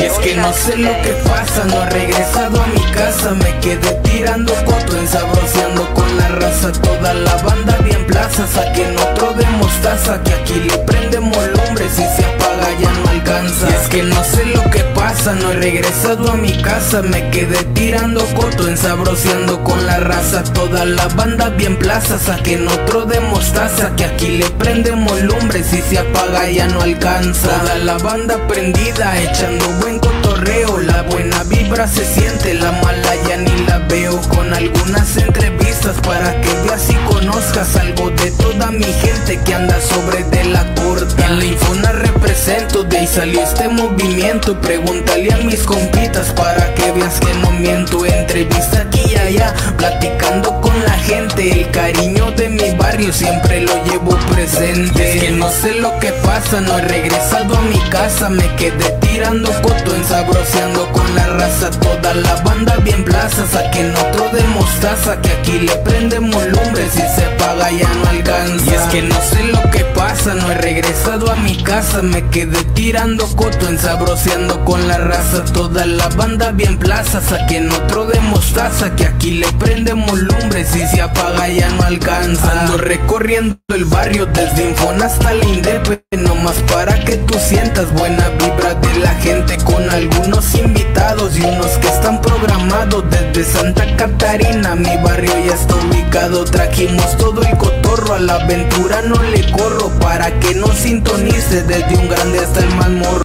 Y es que no sé lo que pasa, no he regresado a mi casa. Me quedé tirando coto, ensabroceando con la raza. Toda la banda bien plaza, saquen otro de mostaza Que aquí le prendemos lumbre, si se ya no alcanza. Y es que no sé lo que pasa, no he regresado a mi casa. Me quedé tirando coto, ensabroceando con la raza. Toda la banda bien plaza, saquen otro de mostaza Que aquí le prendemos lumbre, si se apaga ya no alcanza. Toda la banda prendida, echando buen cotorreo. La buena vibra se siente, la mala ya ni la veo. Con algunas entrevistas para que veas y conozcas Algo de toda mi gente que anda sobre de la corta. En la Infona represento, de ahí salió este movimiento. Pregúntale a mis compitas para que veas que no miento. Entrevista aquí y allá, platicando con la gente. El cariño de mi barrio siempre lo llevo presente. Es que no sé lo que pasa, no he regresado a mi casa. Me quedé tirando coto, ensabroceando con la raza. Toda la banda bien plaza, saquen otro de mostaza Que aquí prendemos lumbre, si se paga ya no alcanza. Y es que no sé lo que no he regresado a mi casa. Me quedé tirando coto, ensabroceando con la raza. Toda la banda bien plaza, saquen otro de mostaza Que aquí le prendemos lumbre, si se apaga ya no alcanza. Ando recorriendo el barrio desde Infona hasta la Indepe. Nomás para que tú sientas buena vibra de la gente Con algunos invitados y unos que están programados. Desde Santa Catarina mi barrio ya está Trajimos todo el cotorro, a la aventura no le corro Para que no sintonice desde un grande hasta el más morro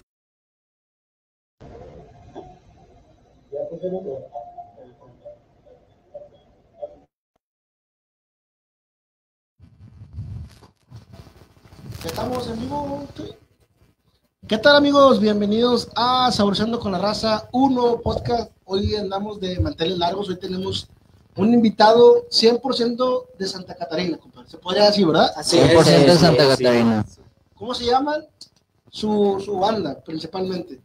Estamos en vivo. ¿Qué tal amigos? Bienvenidos a Saboreando con la Raza, un nuevo podcast. Hoy andamos de manteles largos, hoy tenemos un invitado 100% de Santa Catarina, compadre. Se podría decir, ¿verdad? Así 100% de Santa Catarina. ¿Cómo se llaman? Su, su banda, principalmente.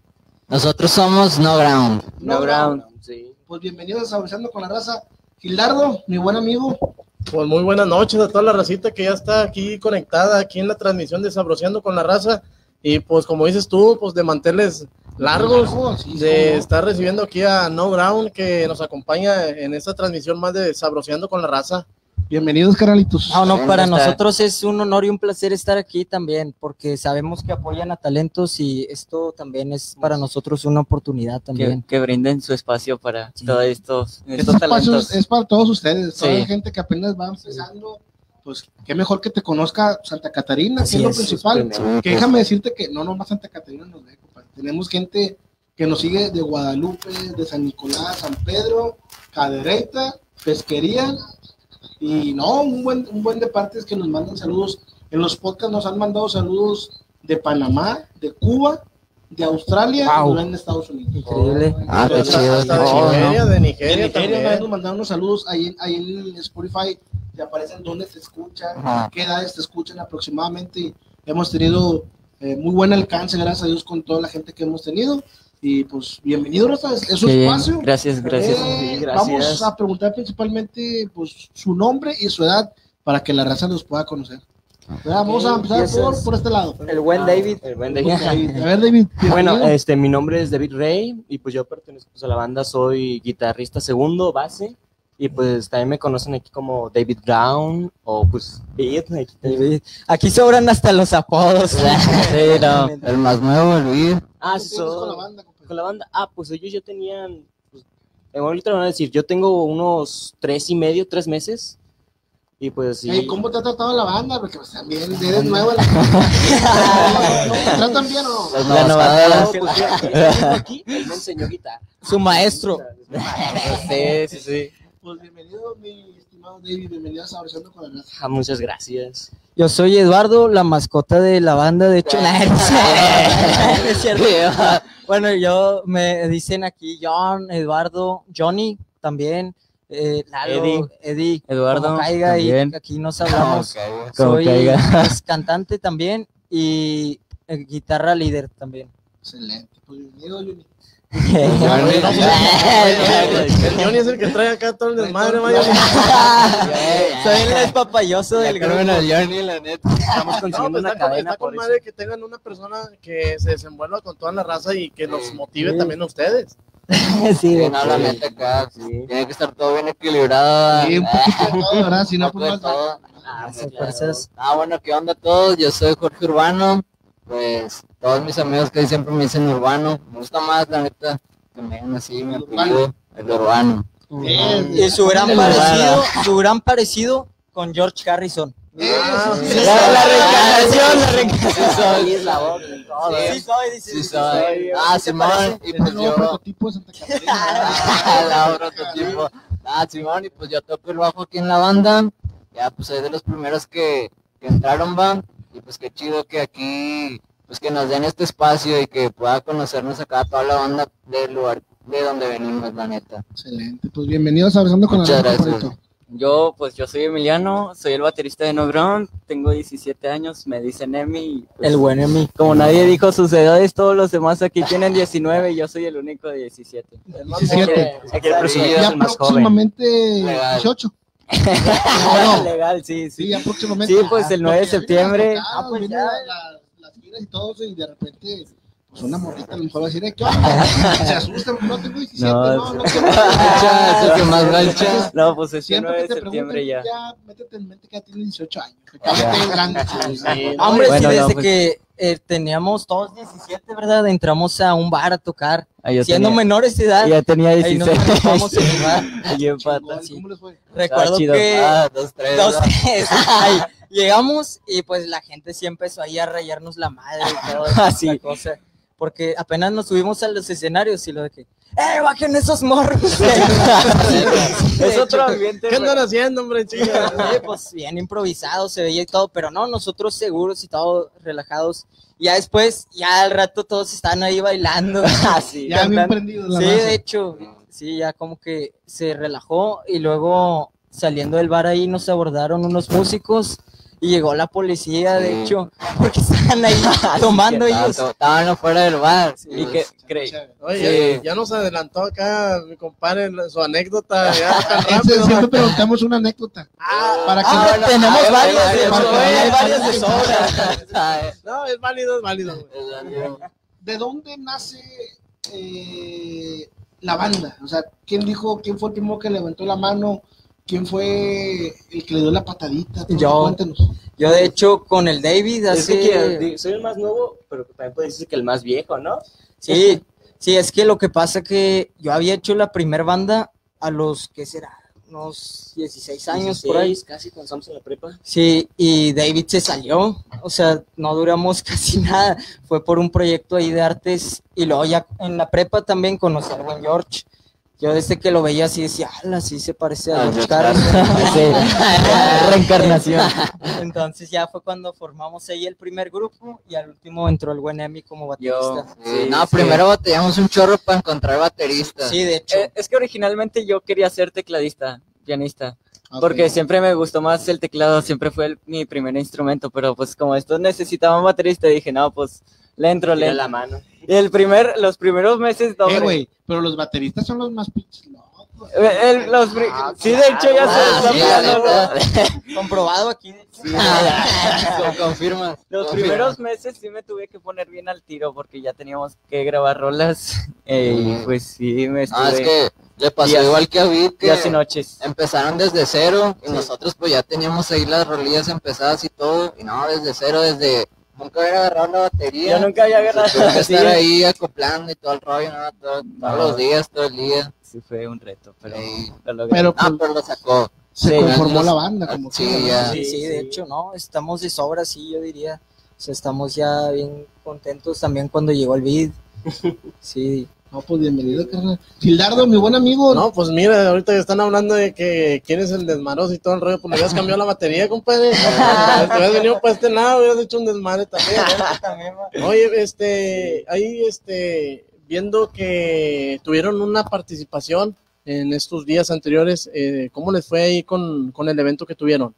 Nosotros somos No Ground. No Ground. sí. Pues bienvenidos a Saboreando con la Raza. Gildardo, mi buen amigo. Pues muy buenas noches a toda la racita que ya está aquí conectada, aquí en la transmisión de Sabroseando con la raza. Y pues como dices tú, pues de manteles largos, de estar recibiendo aquí a No Brown que nos acompaña en esta transmisión más de Sabroseando con la raza. Bienvenidos, carnalitos. No, no, para nosotros es un honor y un placer estar aquí también, porque sabemos que apoyan a talentos y esto también es para nosotros una oportunidad Que, también. que brinden su espacio para Sí. todos estos, Estos estos talentos. es para todos ustedes, toda Sí. la gente que apenas va empezando, pues qué mejor que te conozca Santa Catarina, Así que es lo es, principal. Sí, Que déjame decirte que no nomás Santa Catarina nos ve. Tenemos gente que nos sigue de Guadalupe, de San Nicolás, San Pedro, Cadereyta, Pesquería, y no, un buen, un buen de partes que nos mandan saludos. En los podcasts nos han mandado saludos de Panamá, de Cuba, de Australia Wow. y de en Estados Unidos. Increíble. Ah, qué chido. de Nigeria, de De Nigeria, también. nos mandaron unos saludos ahí en, ahí en Spotify, te aparecen dónde se escuchan, Ajá. qué edades te escuchan aproximadamente. hemos tenido eh, muy buen alcance, gracias a Dios, con toda la gente que hemos tenido. Y pues, bienvenido, Raza, es, Qué bien. espacio. Gracias, gracias. Eh, Sí, gracias. Vamos a preguntar principalmente pues, su nombre y su edad para que la raza los pueda conocer. ¿Verdad? Vamos a empezar por, por este lado. El buen David. El buen David. A ver, David. Bueno, este, mi nombre es David Rey y pues yo pertenezco pues, a la banda, soy guitarrista segundo, base y pues también me conocen aquí como David Brown o pues aquí David. Aquí sobran hasta los apodos. Sí, no, el más nuevo, el Luis. Ah, ¿Cómo sí, con la banda, con la banda. Ah, pues ellos ya tenían, pues, ahorita me van a decir, yo tengo unos tres y medio, tres meses y pues sí. ¿Cómo te ha tratado la banda? Porque pues, también eres nuevo. la- ¿No ¿Te tratan bien o no? La novatos. No, pues, mira, él estuvo aquí, él me enseñó guitarra. Su maestro. Sí, sí, sí. Pues bienvenido, mi estimado David. Bienvenido a Saboreando con la Raza. Ah, muchas gracias. Yo soy Eduardo, la mascota de la banda, de hecho. Nah, no es- no es cierto. Bueno, yo me dicen aquí John, Eduardo, Johnny también, eh, Lalo, Eddie. Eddie, Eduardo, como caiga también. y aquí nos hablamos. Como Soy caiga. pues, cantante también y eh, guitarra líder también. Excelente. Pues bienvenido, Juni. Pues, El Johnny es el que trae acá todo el desmadre, vaya. Soy el despapalloso del grupo. Al Johnny, la neta. Estamos No, consiguiendo pues una está con, cadena está con madre que tengan una persona que se desenvuelva con toda la raza y que nos motive también a ustedes. Sí, no, la neta acá. Sí. Tiene que estar todo bien equilibrado. Sí, un poquito de todo, ¿verdad? Si no, pues de más todo. Ah, fuerzas. Ah, bueno, ¿qué onda a todos? Yo soy Jorge Urbano. Pues todos mis amigos que siempre me dicen Urbano. Me gusta más, la neta, que me digan así, mi apellido, el Urbano. Bien. Y su gran parecido, su gran parecido con George Harrison. Ah, Sí, sí, sí, La, la reencarnación, la reencarnación. Sí, la voz y todo. Sí soy, dice. sí soy. Ah, Simón, y Es pues yo... prototipo de Santa Catarina. la prototipo. Ah, Simón, y pues yo toco el bajo aquí en la banda. Ya, pues soy de los primeros que, que entraron, va. Y pues qué chido que aquí, pues que nos den este espacio y que pueda conocernos acá toda la banda del lugar de donde venimos, la neta. Excelente. Pues bienvenidos a Abrazando con la Muchas Raza, gracias. Yo, pues yo soy Emiliano, soy el baterista de No Ground, tengo 17 años, me dicen Emi. pues, El buen Emi. Como nadie dijo sus edades, todos los demás aquí tienen 19 y yo soy el único de 17. el más 17. joven. Hay que presumir Sí, es el más joven. próximamente Legal. 18. Legal, sí, Sí, sí. ya próximamente. Sí, pues, el 9 de Porque ya vienen septiembre. Ah, pues, ya. la- giras y todo eso, y de repente, pues una morrita a lo mejor va a decir, "Eh, ¿qué onda? Se asustan, no tengo 17, No, no, no, sí. quiero". Gacha, es el que más. No, pues este Siempre 9 que de te septiembre ya. ya métete en mente que ya tienes 18 años. Que vez eres grande. Sí, Hombre, Bueno, sí, no, desde pues- que eh, teníamos todos 17, ¿verdad? Entramos a un bar a tocar. Ah, Siendo tenía- menores de edad, Ya tenía ahí nos 16. vamos a jugar. Bien Chingón, pata. ¿Cómo les fue? Recuerdo chido. que Ah, dos, tres. dos, tres, ahí, llegamos y pues la gente sí empezó ahí a rayarnos la madre y todo Ah, esa sí. cosa. Porque apenas nos subimos a los escenarios y lo de que, ¡eh, bajen esos morros! Es otro ambiente. ¿Qué andan haciendo, hombre, chica? Sí, pues bien improvisado se veía y todo, pero no, nosotros seguros y todo relajados. Ya después, ya al rato todos están ahí bailando. Así. Ya bien prendidos la Sí, raza. de hecho, sí, ya como que se relajó y luego saliendo del bar ahí nos abordaron unos músicos y llegó la policía, de hecho, porque estaban ahí tomando Estaban ellos. to- Estaban afuera del bar. Y que creí. Oye, Sí. ya nos adelantó acá mi compadre su anécdota ya tan Ese- rápido. Siempre preguntamos una anécdota. para que Ah, no- bueno, tenemos Hay varios, de hay sobra. No, es válido, es válido. güey. ¿De dónde nace eh, la banda? O sea, ¿quién dijo, quién fue el primero que levantó la mano? ¿Quién fue el que le dio la patadita? Yo. Yo de hecho con el David Es hace... que soy el más nuevo, pero también puede decir que el más viejo, ¿no? Sí, sí, es que lo que pasa que yo había hecho la primer banda a los, ¿qué será? Unos 16 años por ahí. 16, Casi cuando estamos en la prepa. Sí, y David se salió, o sea, no duramos casi nada, fue por un proyecto ahí de artes y luego ya en la prepa también conocí al buen George. Yo desde que lo veía así decía, ala, sí se parece a Ah, George George Harrison". Reencarnación. Entonces ya fue cuando formamos ahí el primer grupo y al último entró el buen Emi como Yo, baterista. Sí, no, primero batallamos un chorro para encontrar bateristas. Sí, de hecho. Eh, es que originalmente yo quería ser tecladista, pianista, porque siempre me gustó más el teclado, siempre fue el- mi primer instrumento, pero pues como estos necesitaban baterista, dije, no, pues le entro, le la mano. Y el primer, los primeros meses, no, Eh, güey, pero los bateristas son los más pinches locos. el- el- los pri- sí, de hecho ya Ah, se está sí, pegando, la ¿no? comprobado aquí. de hecho. Con- Confirma. Los confirma. primeros meses sí me tuve que poner bien al tiro porque ya teníamos que grabar rolas eh, y Mm. pues sí me estuve Ah, es que le pasó días- igual que a Vid, que días y noches. empezaron desde cero y nosotros pues ya teníamos ahí las rolillas empezadas y todo. Y no, desde cero, desde nunca había agarrado la batería. Yo nunca había agarrado que así. estar ahí acoplando y todo el rollo, ¿no? Todo- No. todos los días, todo el día. Sí fue un reto, pero Sí. lo logré. Pero Ah, pero lo sacó. se sí, conformó los- la banda, como sí, ¿no? ya. Sí, sí, Sí, de hecho, no, estamos de sobra, sí, yo diría. O sea, estamos ya bien contentos también cuando llegó el beat. Sí, No, pues bienvenido, carnal. Gildardo, mi buen amigo. No, pues mira, ahorita que están hablando de que quién es el desmaroso y todo el rollo, pues le hubieras cambiado la batería, compadre. Te hubieras venido para este lado, hubieras hecho un desmadre también. ¿no? Oye, este, ahí, este, viendo que tuvieron una participación en estos días anteriores, eh, ¿cómo les fue ahí con, con el evento que tuvieron?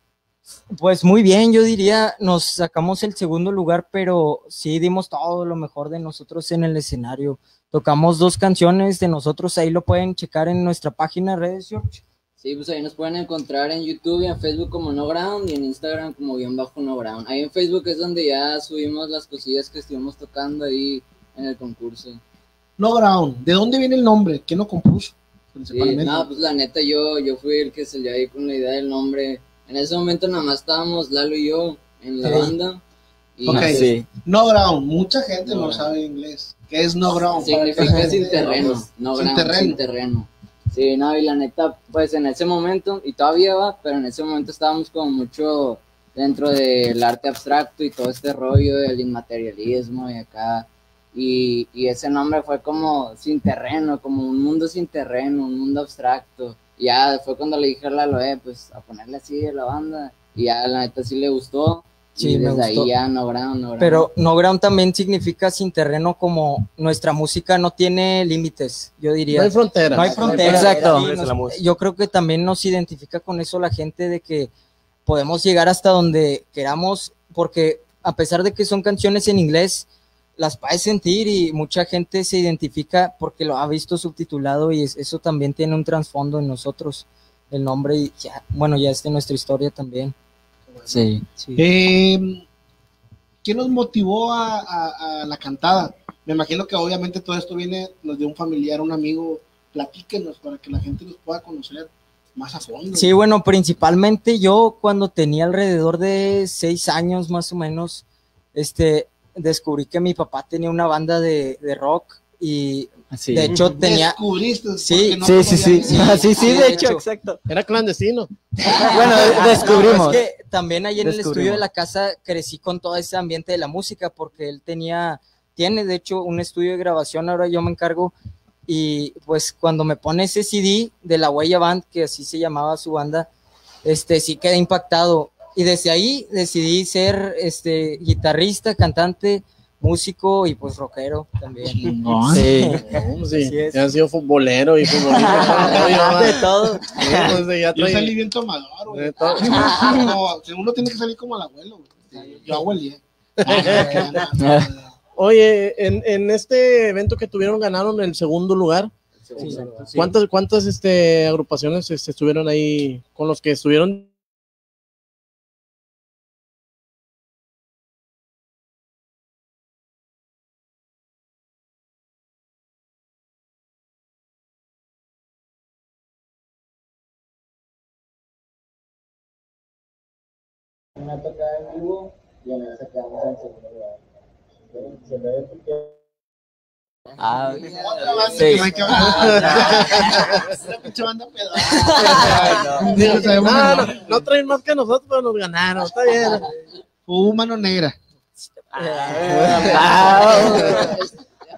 Pues muy bien, yo diría, nos sacamos el segundo lugar, pero sí dimos todo lo mejor de nosotros en el escenario. Tocamos dos canciones de nosotros, ahí lo pueden checar en nuestra página de redes, George. Sí, pues ahí nos pueden encontrar en YouTube y en Facebook como No Ground y en Instagram como guion bajo No Ground. Ahí en Facebook es donde ya subimos las cosillas que estuvimos tocando ahí en el concurso. No Ground, ¿de dónde viene el nombre? ¿Quién lo compuso? Sí, Principalmente. no, pues la neta yo, yo fui el que salió ahí con la idea del nombre. En ese momento nada más estábamos Lalo y yo en la Sí. banda. Y Ok. Sí. No Ground, mucha gente no, No. sabe inglés. ¿Qué es No Ground? Significa sin terreno, no Sin ground, terreno. sin terreno. Sí, no, y la neta, pues en ese momento, y todavía va, pero en ese momento estábamos como mucho dentro del arte abstracto y todo este rollo del inmaterialismo y acá. Y, y ese nombre fue como sin terreno, como un mundo sin terreno, un mundo abstracto. Y ya fue cuando le dije a Lalo, eh, pues a ponerle así a la banda. Y ya la neta sí le gustó. Sí, y me desde gustó. ahí ya no ground, no ground. Pero no ground también significa sin terreno como nuestra música no tiene límites, yo diría. No hay frontera. No hay frontera. Exacto. Nos- yo creo que también nos identifica con eso la gente de que podemos llegar hasta donde queramos, porque a pesar de que son canciones en inglés, las puedes sentir y mucha gente se identifica porque lo ha visto subtitulado y es- eso también tiene un trasfondo en nosotros, el nombre y ya, bueno, ya es de nuestra historia también. Sí. Sí. Eh, ¿Quién nos motivó a, a- a la cantada? Me imagino que obviamente todo esto viene nos de un familiar, un amigo. Platíquenos para que la gente nos pueda conocer más a fondo. Sí, bueno, principalmente yo cuando tenía alrededor de seis años más o menos, este, descubrí que mi papá tenía una banda de, de rock y Sí. de hecho tenía, Descubriste. Sí, no Sí, sí, sí. Ah, Sí, sí, Sí, de de hecho, hecho. exacto. Era clandestino. Bueno, descubrimos. No, es que también ahí en el estudio de la casa crecí con todo ese ambiente de la música porque él tenía, tiene de hecho un estudio de grabación, ahora yo me encargo y pues cuando me pone ese CD de la Huella Band, que así se llamaba su banda, este sí quedé impactado y desde ahí decidí ser este guitarrista, cantante, músico y pues rockero también. Sí. No, sí, Así es. ya han sido futbolero y futbolista. De todo. Sí, pues, ya Yo salí bien tomador, güey. de todo. No, uno tiene que salir como el abuelo, güey. Yo abuelé. Oye, en, en este evento que tuvieron ganaron el segundo lugar. Sí. ¿Cuántas, cuántas este, agrupaciones este, estuvieron ahí con los que estuvieron? Una tocada en vivo y en esa quedamos en segundo lugar. Ah, Otra banda Sí. que no que. Una pinche banda traen más que nosotros, pero nos ganaron. Está bien. Uh, mano negra.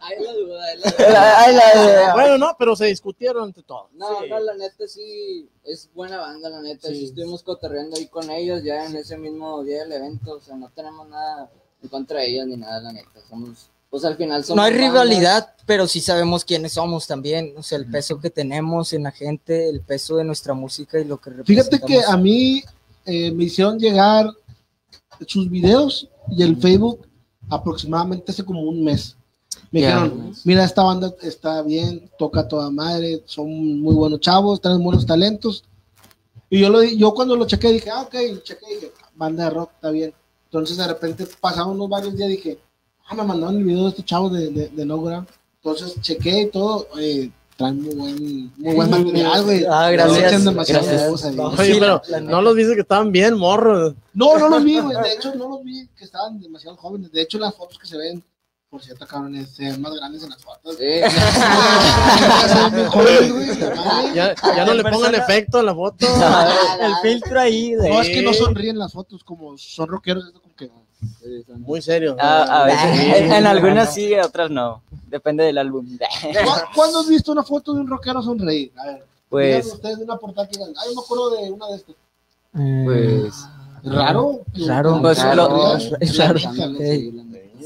Ahí la duda, ahí la duda. Bueno, no, pero se discutieron entre todos. No, no, la neta sí es buena banda, la neta. Sí. estuvimos cotorreando ahí con ellos ya en ese mismo día del evento. O sea, no tenemos nada en contra de ellos ni nada, la neta. Somos, pues al final somos. No hay rivalidad, pero sí sabemos quiénes somos también. O sea, el peso que tenemos en la gente, el peso de nuestra música y lo que Fíjate que representamos. a mí eh, me hicieron llegar sus videos y el Facebook aproximadamente hace como un mes. Me dijeron, mira, esta banda está bien, toca toda madre, son muy buenos chavos, traen buenos talentos. Y yo, lo, di- yo cuando lo chequé dije, ah, ok, chequé, dije, banda de rock, está bien. Entonces de repente pasaron unos varios días dije, ah, me mandaron el video de estos chavos de, de, de No Ground. Entonces chequé y todo, eh, traen muy buen, muy buen material, güey. Ah, gracias. No, Oye, pero los dices que estaban bien, morros. No, no los vi, güey. De hecho, no los vi que estaban demasiado jóvenes. De hecho, las fotos que se ven, por cierto, cabrones, se ven más grandes en las fotos. Sí. Ya, ya no le pongan efecto a la foto. el filtro ahí de... No, es que no sonríen las fotos, como son rockeros, es como que. Muy serio. Ah, a veces. Sí. En, en algunas sí, otras no. Depende del álbum. ¿Cu- ¿Cuándo has visto una foto de un rockero sonreír? A ver, Pues, ustedes de una portada que digan, ay, yo me acuerdo de una de estas. pues. ¿Raro? Raro. Pues Raro, lo- ¿eh? es raro. Fíjale.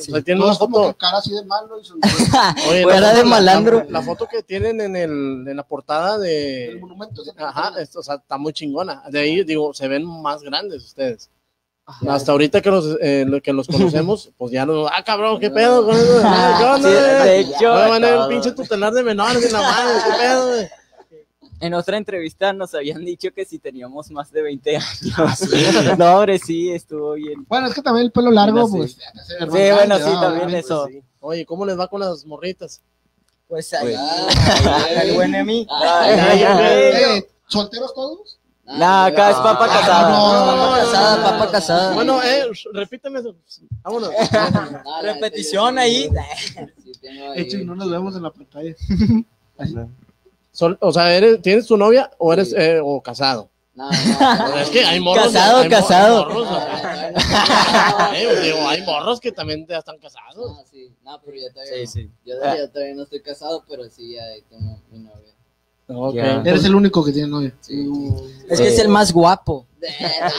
Ok. O sea, una foto. que cara así de malo y son Oye, Fuera la- de la- malandro. La, la foto que tienen en, el, en la portada el de. monumento. ¿sí? Ajá, esto, o sea, está muy chingona. De ahí, digo, se ven más grandes ustedes. Hasta ahorita que los, eh, que los conocemos, pues ya no. Ah, cabrón, qué pedo con eso. ¿Qué onda, Sí, de hecho, van a ver un pinche tutelar de menores en la madre, qué pedo, güey. En otra entrevista nos habían dicho que si teníamos más de 20 años. no, hombre, sí, estuvo bien. Bueno, es que también el pelo largo, Bueno, pues. ver Sí, bueno, grande, sí, ¿no? también eso. pues, sí. Oye, ¿cómo les va con las morritas? Pues ahí, Pues- el buen Emi. ¿Solteros todos? No, acá es papa Ah, casada. no. Papa casada, papa casada. Bueno, eh, repíteme eso. Vámonos. Repetición ahí. De hecho, no nos vemos en la pantalla. Sol- o sea, ¿eres, ¿tienes tu novia o eres Sí. eh, o casado? No, O sea, es que hay morros. Casado, hay casado. hay morros, o sea, eh, digo, hay morros que también ya están casados. No, sí, no, pero yo todavía Sí, no. sí. Yo, Ah. yo todavía no estoy casado, pero sí ya tengo mi novia. Ok. Ya. Eres el único que tiene novia. Sí. Es que es el más guapo.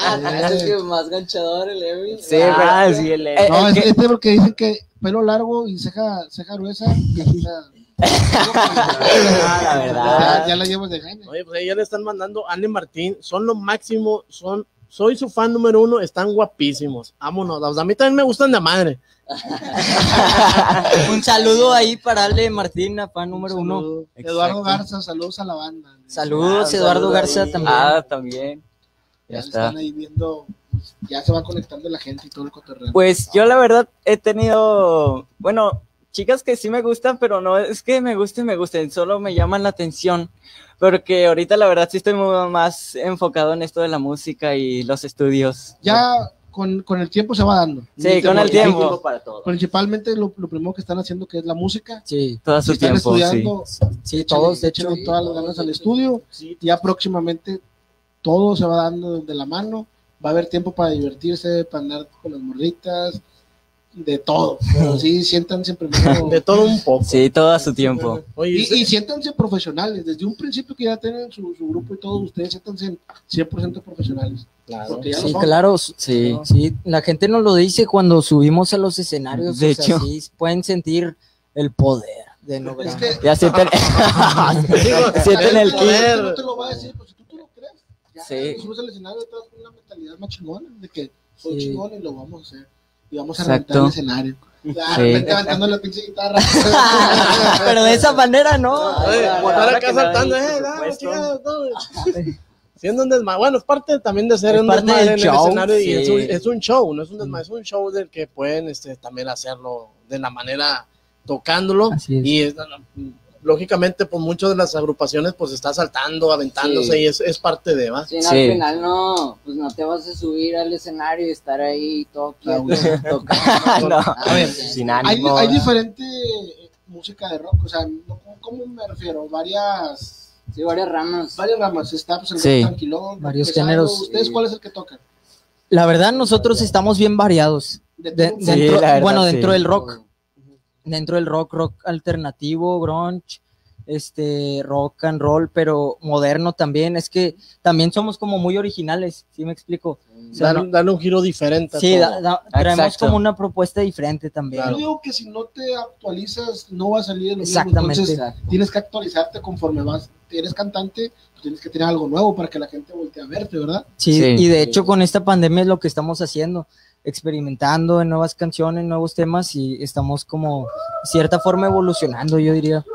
Ah, es el que más ganchador el Emi. Sí, Ah, sí, el Eh, No, es, que- este porque dicen que pelo largo y ceja, ceja gruesa. viejita. Ah, la verdad. Ya, ya la llevo de gane. Oye, pues ahí ya le están mandando Anne Martín, son lo máximo, son, soy su fan número uno, están guapísimos. Vámonos, a mí también me gustan de madre. Un saludo ahí para Ale Martín, fan número uno. Saludos. Eduardo. Garza, saludos a la banda. Saludos, Ah, Eduardo saludo Garza ahí. también. Ah, también. Ya, Ya están está. ahí viendo, ya se va conectando la gente y todo el cotorreo. Pues yo la verdad he tenido, bueno, chicas que sí me gustan, pero no es que me gusten, me gusten, solo me llaman la atención. Porque ahorita la verdad sí estoy muy más enfocado en esto de la música y los estudios. ya con, con el tiempo se va dando. Sí, con el tiempo. para todo. Principalmente lo, lo primero que están haciendo que es la música. Sí, Todo su están tiempo, sí. estudiando, sí, todos, de hecho. todas las ganas al estudio. Ya próximamente todo se va dando de la mano. Va a haber tiempo para divertirse, para andar con las morritas, de todo. Pero sí, siéntanse primero. De todo un poco. Sí, todo a su tiempo. Oye, Y, y siéntanse profesionales. Desde un principio que ya tienen su, su grupo y todos ustedes, siéntanse 100% profesionales. claro. Ya Sí, claro. Sí. Sí, la gente nos lo dice cuando subimos a los escenarios. De o sea, hecho. sí, pueden sentir el poder de no Es que Ya sienten, sienten el no, kick. no te lo va a decir, pues si tú te lo crees. Ya Sí. subes al escenario, te vas con una mentalidad más chingona, de que soy Sí. chingón y lo vamos a hacer. Y vamos a Exacto. reventar el escenario. De Sí. repente aventando la pinche guitarra. Pero de esa manera, ¿no? Estar acá saltando, eh. Siendo un desmadre. Bueno, es parte también de ser Es un desmadre en show, el escenario y sí. es un, es un show, no es un desmadre, es un show del que pueden este, también hacerlo de la manera tocándolo Así es. y es- lógicamente pues muchas de las agrupaciones pues está saltando, aventándose Sí. y es, es parte de, ¿va? Sí, no, Sí. al final no, pues no te vas a subir al escenario y estar ahí todo quieto, tocando. No. A ver, Sin hay, ánimo. hay diferente eh, música de rock, o sea, no- ¿cómo me refiero? Varias Sí, varias ramas. varias ramas. Está pues, el Sí. tranquilón, Varios pesado. géneros. ¿Ustedes cuál es el que tocan? La verdad, nosotros estamos bien variados. De De- todo. Sí, dentro, la verdad, bueno, sí. dentro del rock. Dentro del rock, rock alternativo, grunge, este, rock and roll, pero moderno también. Es que también somos como muy originales, ¿sí me explico? O sea, no- darle un giro diferente. a sí, todo. da- da- traemos Exacto. como una propuesta diferente también. Yo digo que si no te actualizas, no va a salir de lo mismo. Exactamente. Entonces, tienes que actualizarte conforme vas. Eres cantante, pues tienes que tener algo nuevo para que la gente voltee a verte, ¿verdad? Sí, Sí. y de hecho con esta pandemia es lo que estamos haciendo, experimentando en nuevas canciones, nuevos temas y estamos como cierta forma evolucionando, yo diría.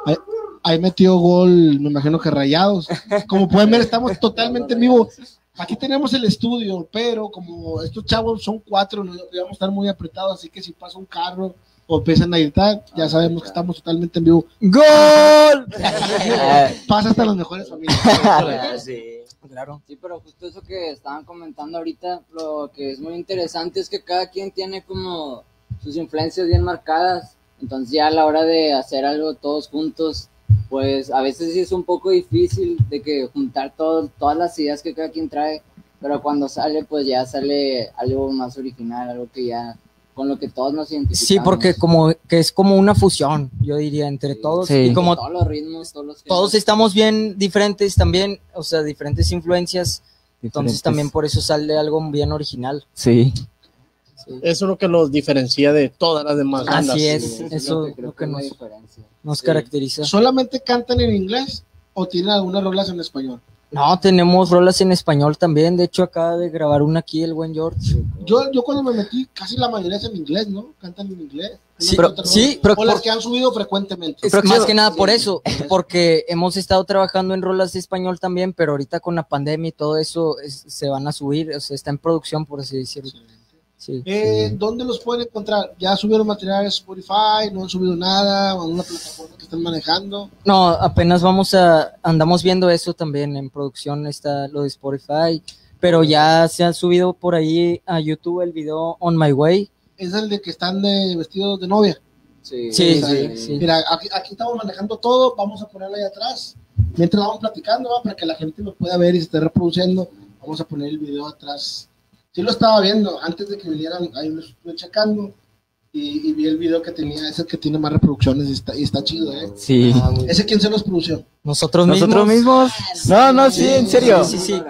Ahí metió gol, me imagino que rayados. Como pueden ver, estamos totalmente en vivo. Aquí tenemos el estudio, pero como estos chavos son cuatro, nos vamos a estar muy apretados, así que si pasa un carro o empiezan a gritar, ya sabemos que estamos totalmente en vivo. ¡Gol! Pasa hasta las mejores familias. Sí. Claro. Sí, pero justo eso que estaban comentando ahorita, lo que es muy interesante es que cada quien tiene como sus influencias bien marcadas. Entonces ya a la hora de hacer algo todos juntos, pues a veces sí es un poco difícil de que juntar todo- todas las ideas que cada quien trae, pero cuando sale pues ya sale algo más original, algo que ya con lo que todos nos identificamos. Sí, porque como que es como una fusión, yo diría, entre Sí. todos. Sí. Y como todos los ritmos, todos los todos estamos bien diferentes también, o sea, diferentes influencias, entonces diferentes. también por eso sale algo bien original. Sí. Eso es lo que los diferencia de todas las demás bandas. Así es, Sí, eso lo es creo lo que es nos, nos caracteriza. ¿Solamente cantan en inglés o tienen algunas rolas en español? No, tenemos rolas en español también. De hecho, acaba de grabar una aquí el buen George. Yo, yo cuando me metí, casi la mayoría es en inglés, ¿no? Cantan en inglés. Sí, pero- sí, pero o las que han subido frecuentemente. Es más que nada por eso, porque hemos estado trabajando en rolas de español también, pero ahorita con la pandemia y todo eso es- se van a subir, o sea, está en producción, por así decirlo. Sí. Eh, ¿Dónde los pueden encontrar? ¿Ya subieron material en Spotify? ¿No han subido nada? ¿O en una plataforma que están manejando? No, apenas vamos a, andamos viendo eso también, en producción está lo de Spotify, pero ya se ha subido por ahí a YouTube el video On My Way. Es el de que están de vestidos de novia. Sí, Sí, sí, sí. Mira, aquí, aquí estamos manejando todo, vamos a ponerlo ahí atrás. Mientras vamos platicando, ¿va? para que la gente lo pueda ver y se esté reproduciendo, vamos a poner el video atrás. Sí lo estaba viendo, antes de que vinieran, ahí lo estuve checando y, y vi el video que tenía, es el que tiene más reproducciones y está, y está chido, ¿eh? Sí. ¿Ese quién se los produció? Nosotros mismos. ¿Nosotros mismos? No, no, sí, en serio. Sí, sí.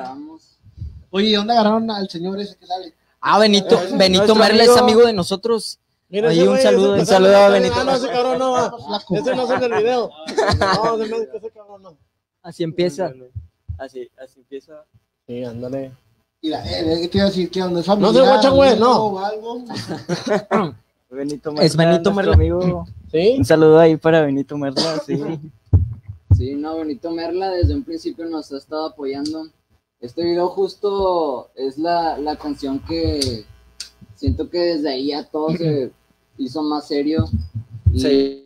Oye, ¿y ¿dónde agarraron al señor ese que sale? Ah, Benito, Benito Merla es amigo. de nosotros. Mira, Ahí ese un saludo, ese- un saludo a Benito. Ah, no, ese cabrón no va. Ese no es el video. No, ese médico, ese cabrón no. Así empieza. Así, así empieza. Sí, ándale. Mira, eh, ¿qué te iba a decir? ¿Qué onda? ¿Es No se familiar, guachan, güey, amigo no. algo? Benito Es Benito Merla. amigo. ¿Sí? Un saludo ahí para Benito Merla, sí. Sí, no, Benito Merla desde un principio nos ha estado apoyando. Este video justo es la, la canción que siento que desde ahí ya todo se hizo más serio. Y Sí.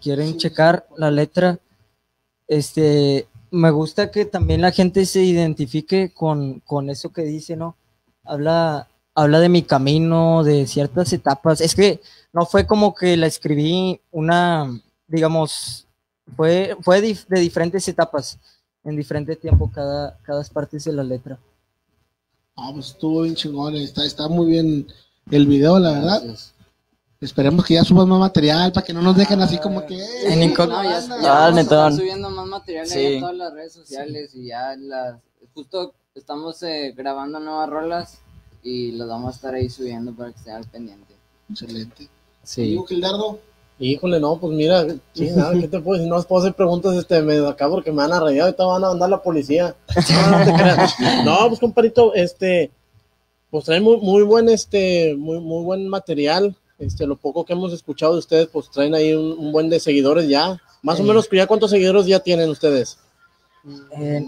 Quieren checar la letra, este, me gusta que también la gente se identifique con, con eso que dice, ¿no? Habla, habla de mi camino, de ciertas etapas. Es que no fue como que la escribí una, digamos, fue, fue de diferentes etapas, en diferente tiempo cada, cada parte de la letra. Ah, pues estuvo bien chingón, está, está muy bien el video, la verdad. Esperemos que ya suban más material para que no nos dejen así como que... "Eh, En incó- No, ya, banda". ya Ah, vamos a estar netón. subiendo más material Sí. a todas las redes sociales y ya las justo estamos eh, grabando nuevas rolas y las vamos a estar ahí subiendo para que estén al pendiente. Excelente. Sí. Gildardo, Híjole, no, pues mira, sí, nada, ¿qué te puedo decir? No os puedo hacer preguntas este medio acá porque me van a rayar, ahorita van a mandar la policía. No, no te creas. No, pues comparito, este, pues traen muy, muy buen, este, muy, muy buen material. Este, lo poco que hemos escuchado de ustedes, pues traen ahí un, un buen de seguidores ya. Más o Sí. menos, ¿ya cuántos seguidores ya tienen ustedes? Eh,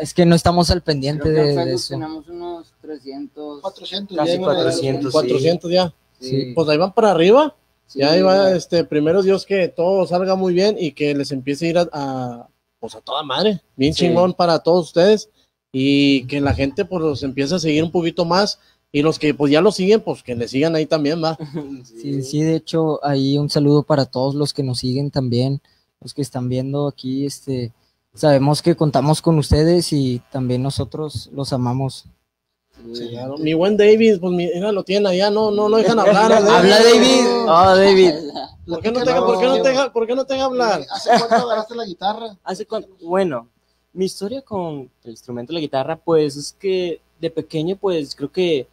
es que no estamos al pendiente Creo que en de, eso. tenemos unos 300. 400. Casi ya iban a- 400. 400 ya. Sí. Pues ahí van para arriba. Sí, Ya ahí va, ya. este, primero Dios que todo salga muy bien y que les empiece a ir a, a, pues a toda madre, bien Sí. chingón para todos ustedes y que la gente pues los empiece a seguir un poquito más y los que pues ya lo siguen, pues que le sigan ahí también, va. Sí, sí, de hecho, ahí un saludo para todos los que nos siguen también, los que están viendo aquí, este, sabemos que contamos con ustedes y también nosotros los amamos. Sí. Claro, Mi buen David, pues mira, lo tienen allá, no, no, no dejan hablar. Habla David. Oh, David. ¿Por qué no te, por qué no te, por qué no te deja hablar? ¿Hace cuánto agarraste la guitarra? Hace bueno, mi historia con el instrumento de la guitarra, pues es que de pequeño, pues creo que,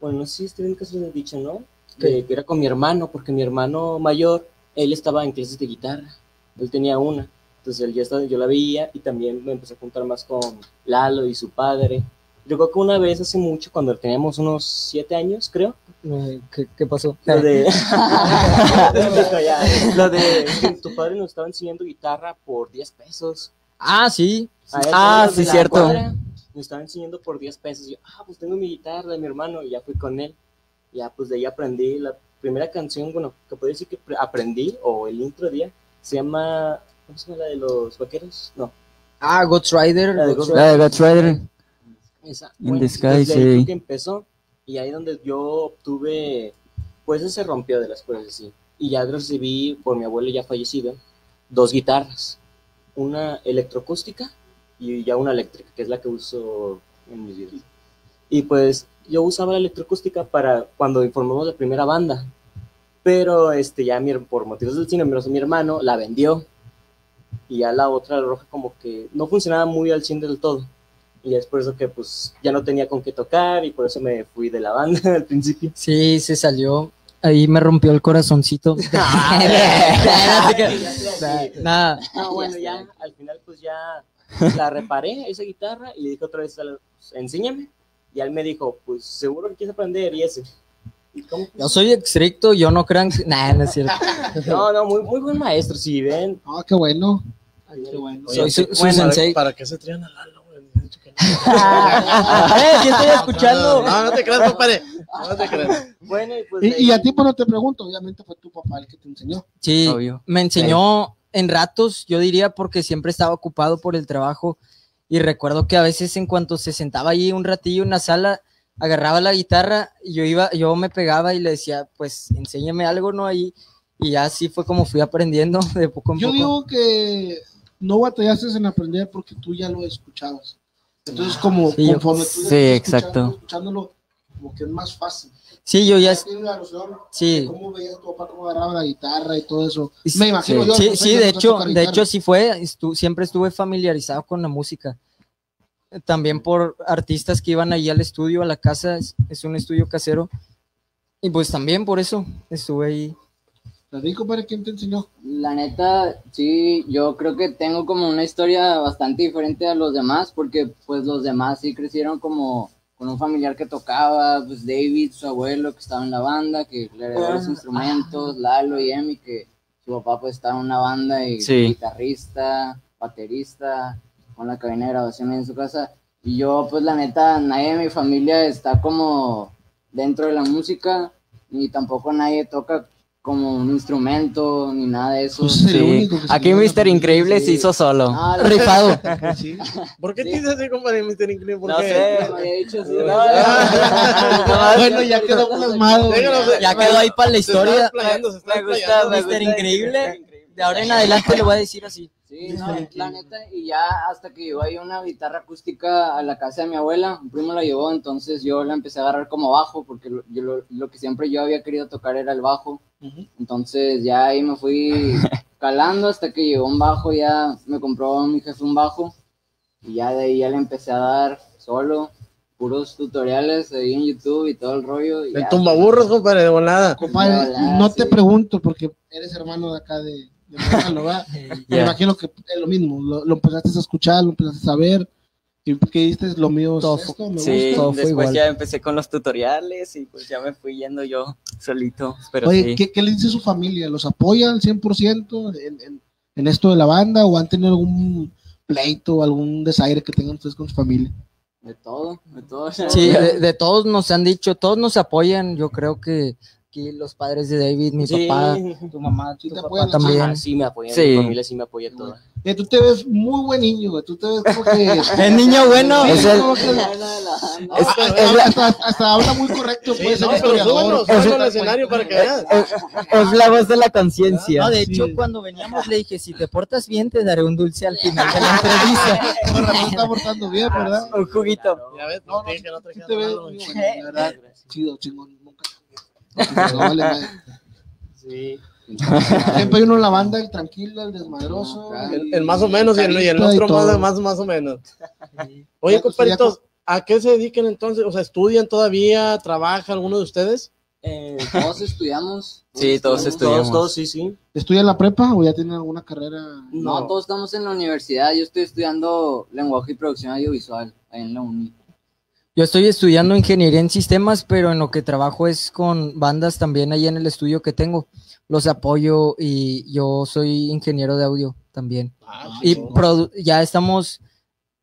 bueno, no sé si estoy bien que se lo he dicho, ¿no? Que, que era con mi hermano, porque mi hermano mayor, él estaba en clases de guitarra, él tenía una, entonces él ya estaba, yo la veía y también me empecé a juntar más con Lalo y su padre. Yo creo que una vez hace mucho, cuando teníamos unos siete años, creo, ¿Qué, qué pasó? lo de, lo de que tu padre nos estaba enseñando guitarra por 10 pesos. Ah, sí. Ah, sí, cierto. cuadra Me estaba enseñando por 10 pesos. Yo, ah, pues tengo mi guitarra de mi hermano y ya fui con él. Ya, pues de ahí aprendí la primera canción, bueno, que puedo decir que pre- aprendí, o el intro día, se llama, ¿cómo se llama la de los vaqueros? No, Ah, Ghost Rider. La de Ghost Rider. Esa. In the sky, desde sí. que empezó, y ahí donde yo obtuve, pues se rompió de las cosas así. Y ya recibí, por mi abuelo ya fallecido, dos guitarras. Una electroacústica y ya una eléctrica, que es la que uso en mis videos. Y pues yo usaba la electroacústica para cuando formamos la primera banda. Pero este ya mi- por motivos del cine, mi hermano la vendió. Y ya la otra la roja como que no funcionaba muy al 100 del todo. Y es por eso que pues ya no tenía con qué tocar y por eso me fui de la banda al principio. Sí, se salió. Ahí me rompió el corazoncito. Nada. No, bueno, ya al final pues ya la reparé esa guitarra y le dije otra vez, al- pues, enséñame. Y él me dijo, pues seguro que quieres aprender y ese. ¿Y cómo? Yo soy estricto, yo no crean. Nah, no es cierto. No, no, muy, muy buen maestro, si ven. Ah, qué bueno. Qué bueno. Soy su, su Bueno, sensei. ¿Para qué se trían a Lalo, güey? ¡Eh, sí estoy escuchando! No, no te creas, compadre. No te creas. Bueno, y pues... Y, y a ti, pues no te pregunto, obviamente fue tu papá el que te enseñó. Sí, Obvio. me enseñó en ratos, yo diría, porque siempre estaba ocupado por el trabajo. Y recuerdo que a veces en cuanto se sentaba allí un ratillo en la sala, agarraba la guitarra y yo iba, yo me pegaba y le decía, pues enséñame algo, ¿no? Ahí. Y así fue como fui aprendiendo de poco en Yo poco. digo que no batallaste en aprender porque tú ya lo escuchabas. Entonces, como Sí, yo- conforme tú sí, exacto. escuchándolo, como que es más fácil. Sí, yo ya... Sí. cómo veías tu papá, cómo agarraba la guitarra y todo eso. Sí, Me imagino yo. Sí, no sé, sí, yo de hecho, de hecho sí fue, estu- siempre estuve familiarizado con la música. También por artistas que iban allí al estudio, a la casa, es, es un estudio casero. Y pues también por eso estuve ahí. ¿Te digo, para quién te enseñó? La neta, sí, yo creo que tengo como una historia bastante diferente a los demás, porque pues los demás sí crecieron como con un familiar que tocaba, pues David, su abuelo que estaba en la banda, que le heredó los instrumentos, Lalo y Emi, que su papá pues estaba en una banda y Sí. guitarrista, baterista, con la cabina de grabación en su casa. Y yo pues la neta, nadie de mi familia está como dentro de la música, ni tampoco nadie toca como un instrumento, ni nada de eso. Pues Sí. único que Aquí Mr. Increíble se hizo solo. Ah, Rifado. Sí. ¿Por qué te dices así, compadre, Mr. Increíble? ¿Por No qué? sé. me había dicho así. bueno, ya quedó plasmado. Ya quedó ahí para la historia. se Me gusta, me Mr. Increíble. De ahora en adelante le voy a decir así. Sí, no, la neta, y ya hasta que llegó ahí una guitarra acústica a la casa de mi abuela, un primo la llevó, entonces yo la empecé a agarrar como bajo, porque lo, yo lo, lo que siempre yo había querido tocar era el bajo. Entonces ya ahí me fui calando hasta que llegó un bajo, ya me compró mi jefe un bajo, y ya de ahí ya le empecé a dar solo, puros tutoriales ahí en YouTube y todo el rollo. y El ya. tumbaburros, compadre, de volada. Compadre, Hola, no te sí. pregunto porque eres hermano de acá de, de Mónalo, ¿verdad? Me Ya. imagino que es lo mismo. Lo, lo empezaste a escuchar, lo empezaste a ver. Y que dijiste, lo mío es Todo esto, me Sí, gusta. Todo después igual. ya empecé con los tutoriales y pues ya me fui yendo yo solito. Pero Oye, sí. ¿qué, qué le dice su familia? ¿Los apoya al 100% en, en, en esto de la banda o han tenido algún pleito o algún desaire que tengan ustedes con su familia? De todo, de todo. Sí, de, de todos nos han dicho, todos nos apoyan. Yo creo que aquí los padres de David, mi Sí. papá, tu mamá, Sí tu te papá apoyan, también. Ajá, sí me apoyan, Sí. mi familia sí me apoya toda. Eh, tú te ves muy buen niño, güey. Tú te ves como que... El niño bueno. Es el- como que- No, hasta, pero- habla muy correcto, Sí, puede ser no, pero historiador. súbelo al escenario para que veas. Es la voz de la conciencia. No, de Sí. hecho, cuando veníamos le dije, si te portas bien, te daré un dulce al final de la entrevista. Con razón está portando bien, ¿verdad? Un juguito. Ya ves, No, no, no, que no trajeras te ves, muy bueno, verdad, chido, chingón, nunca. No vale. Sí. Siempre hay uno en la banda, el tranquilo, el desmadroso. El, el más o menos y el, y el carita y otro más, más, más o menos. Oye, pues, compadritos, ¿a qué se dedican entonces? O sea, ¿estudian todavía? ¿Trabaja alguno de ustedes? Eh, Todos estudiamos. Sí, todos estudiamos. todos, todos, sí, sí. ¿Estudian la prepa o ya tienen alguna carrera? No, todos estamos en la universidad. Yo estoy estudiando lenguaje y producción audiovisual en la uni. Yo estoy estudiando ingeniería en sistemas, pero en lo que trabajo es con bandas también ahí en el estudio que tengo. Los apoyo y yo soy ingeniero de audio también. Y produ- ya estamos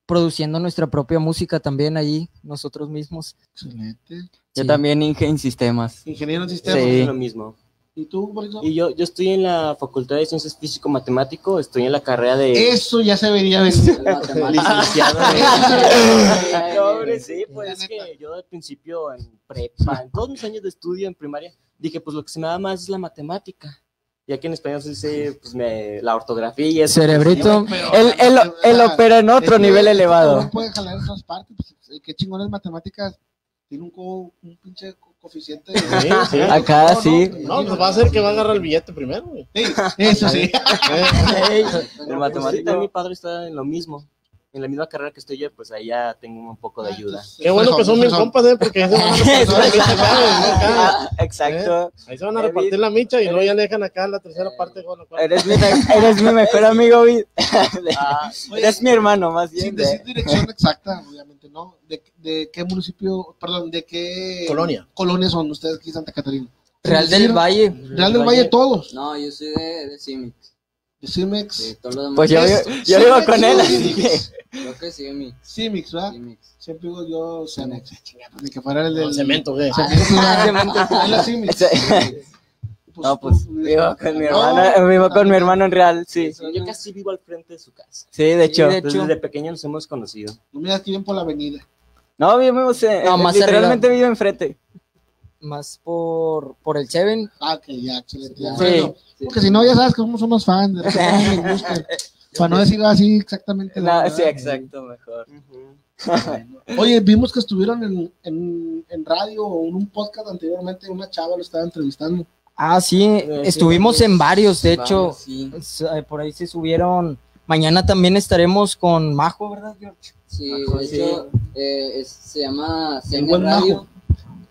produciendo nuestra propia música también allí, nosotros mismos. Excelente. Yo Sí. también Inge en sistemas. Ingeniero en sistemas. Sí. Es lo mismo. ¿Y tú, Borisov? Y yo, yo estoy en la Facultad de Ciencias Físico-Matemático, estoy en la carrera de Eso ya se vería venir. licenciado de... No, hombre, sí, pues es que yo al principio en prepa, en todos mis años de estudio en primaria, dije, pues lo que se me da más es la matemática. Ya que en español se dice, pues, me, la ortografía y eso. Cerebrito. Él, él, él opera en otro Es que nivel este elevado. cabrón puede jalar en todas partes. Pues, eh, qué chingón es matemáticas. tiene un, co- un pinche co- coeficiente. Sí, sí. Acá sí. No, pues va a ser que va a agarrar el billete primero, güey. Sí, eso sí. El Sí, matemático. también mi padre está en lo mismo. En la misma carrera que estoy yo, pues ahí ya tengo un poco de ayuda. Qué bueno que son mis compas, eh, porque ahí se van a repartir la micha acá. Ah, Exacto. Ahí se van a repartir la micha y luego ya le dejan acá la tercera parte. la cual- Eres mi, me- eres mi mejor amigo, Vid. Ah, oye, Eres mi hermano, más Sin bien. decir dirección exacta, obviamente, ¿no? ¿De, de qué municipio, perdón, de qué Colonia. colonia son ustedes aquí en Santa Catarina? Real del Valle. Real del Valle todos. No, yo soy de, de Cimix. De Cimex. Sí, todo lo demás. Pues yo, yo, yo vivo con él, así que. Creo que Cimix. Cimix, ¿verdad? Cimix. Siempre digo yo. Chingada, Ni que fuera el del Cemento, güey. Cemento, ¿verdad? Es la Cimix. No, pues tú- vivo con mi No, hermano, vivo con mi hermano en real, sí. Yo casi vivo al frente de su casa. Sí, de hecho. de Entonces, hecho. desde pequeño nos hemos conocido. No miras aquí bien por la avenida. No, vivimos en, No, más literalmente vivo enfrente. Más por, por el Seven. Ah, ok, ya, excelente. ya. Sí. Bueno, porque si no, ya sabes que somos unos fans. De. Para no decir así exactamente. la sí, exacto, mejor. Oye, vimos que estuvieron en, en, en radio o en un podcast anteriormente. Una chava lo estaba entrevistando. Ah, sí, estuvimos en varios, de hecho. S- eh, Por ahí se subieron. Mañana también estaremos con Majo, ¿verdad, George? Sí, de sí. hecho, eh, es- se llama buen Radio. Majo.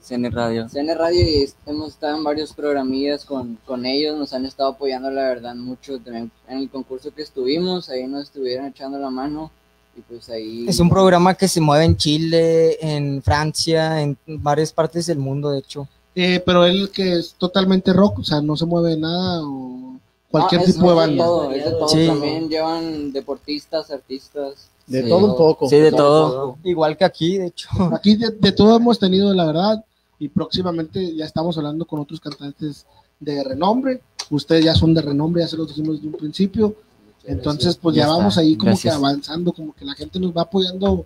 CN Radio. CN Radio y hemos estado en varios programillas con, con ellos, nos han estado apoyando la verdad mucho también en el concurso que estuvimos, ahí nos estuvieron echando la mano y pues ahí... Es un programa que se mueve en Chile, en Francia, en varias partes del mundo, de hecho. Eh, pero él que es totalmente rock, o sea, no se mueve nada o cualquier Ah, es tipo de banda. todo, es de todo, Sí. también llevan deportistas, artistas. De sí, todo un poco. Sí, de todo. Igual que aquí, de hecho. Aquí de, de todo hemos tenido, la verdad, y próximamente ya estamos hablando con otros cantantes de renombre. Ustedes ya son de renombre, ya se los dijimos desde un principio. Entonces, pues ya, Ya está. vamos ahí como Gracias. que avanzando, como que la gente nos va apoyando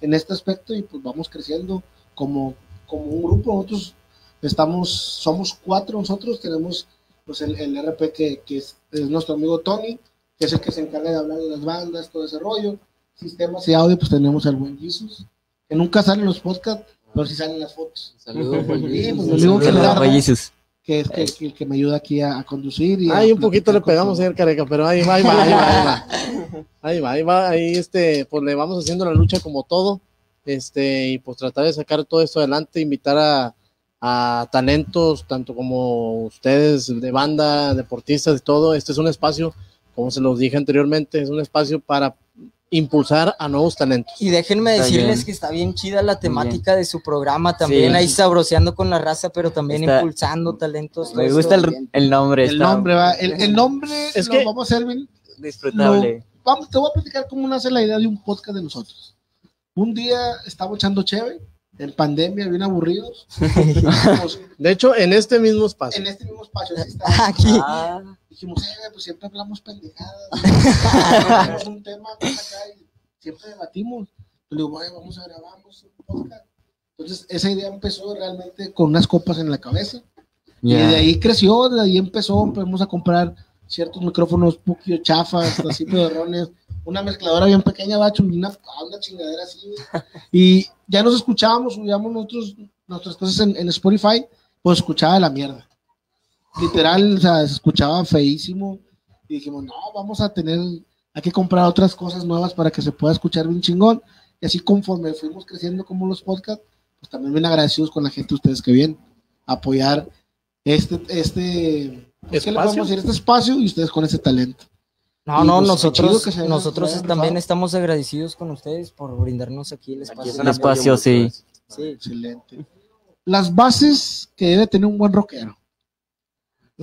en este aspecto y pues vamos creciendo como, como un grupo. Nosotros estamos, somos cuatro nosotros, tenemos pues el, el RP que, que es, es nuestro amigo Tony, que es el que se encarga de hablar de las bandas, todo ese rollo. Sistemas y audio, pues tenemos al buen Jesus, que nunca salen los podcasts, pero sí salen las fotos. Saludos, Sí, pues, Saludos, Jesus. que es que, que, que me ayuda aquí a, a conducir. Y a Ay, un poquito le pegamos, señor Careca, pero ahí va, ahí va, ahí va, ahí va. Ahí va, ahí va, ahí este, pues le vamos haciendo la lucha como todo, este, y pues tratar de sacar todo esto adelante, invitar a, a talentos, tanto como ustedes, de banda, deportistas y todo. Este es un espacio, como se los dije anteriormente, es un espacio para impulsar a nuevos talentos. Y déjenme Está decirles bien. que está bien chida la temática de su programa, también Sí. ahí sabroseando con la raza, pero también Está- impulsando talentos. Me gusta el, el nombre. El está nombre, va. El, el nombre Es lo que- vamos a hacer bien. Disfrutable. Vamos, te voy a platicar cómo nace la idea de un podcast de nosotros. Un día estamos echando chévere, en pandemia, bien aburridos. De hecho, en este mismo espacio. en este mismo espacio, está. Aquí. Ah, Dijimos, eh, pues siempre hablamos pendejadas. Tenemos un tema pues, acá y siempre debatimos. Le digo, "Bueno, vamos a grabar vamos un podcast. Entonces, esa idea empezó realmente con unas copas en la cabeza. Y ya. de ahí creció, de ahí empezó, empezamos a comprar ciertos micrófonos poquio chafas, así pedorrones, una mezcladora bien pequeña, bacho, y una, ah, una chingadera así. Y ya nos escuchábamos, subíamos nosotros, nuestras cosas en, en Spotify, pues escuchaba la mierda. Literal, o sea, se escuchaba feísimo. Y dijimos, no, vamos a tener, hay que comprar otras cosas nuevas para que se pueda escuchar bien chingón. Y así conforme fuimos creciendo como los podcasts, pues también bien agradecidos con la gente de ustedes que vienen a apoyar este, este, pues, ¿qué le podemos ¿Espacio? decir? Este espacio y ustedes con ese talento. No, Y, no, pues, nosotros, que nosotros también estamos agradecidos con ustedes por brindarnos aquí el espacio. es un espacio, sí. Sí. Excelente. Las bases que debe tener un buen rockero.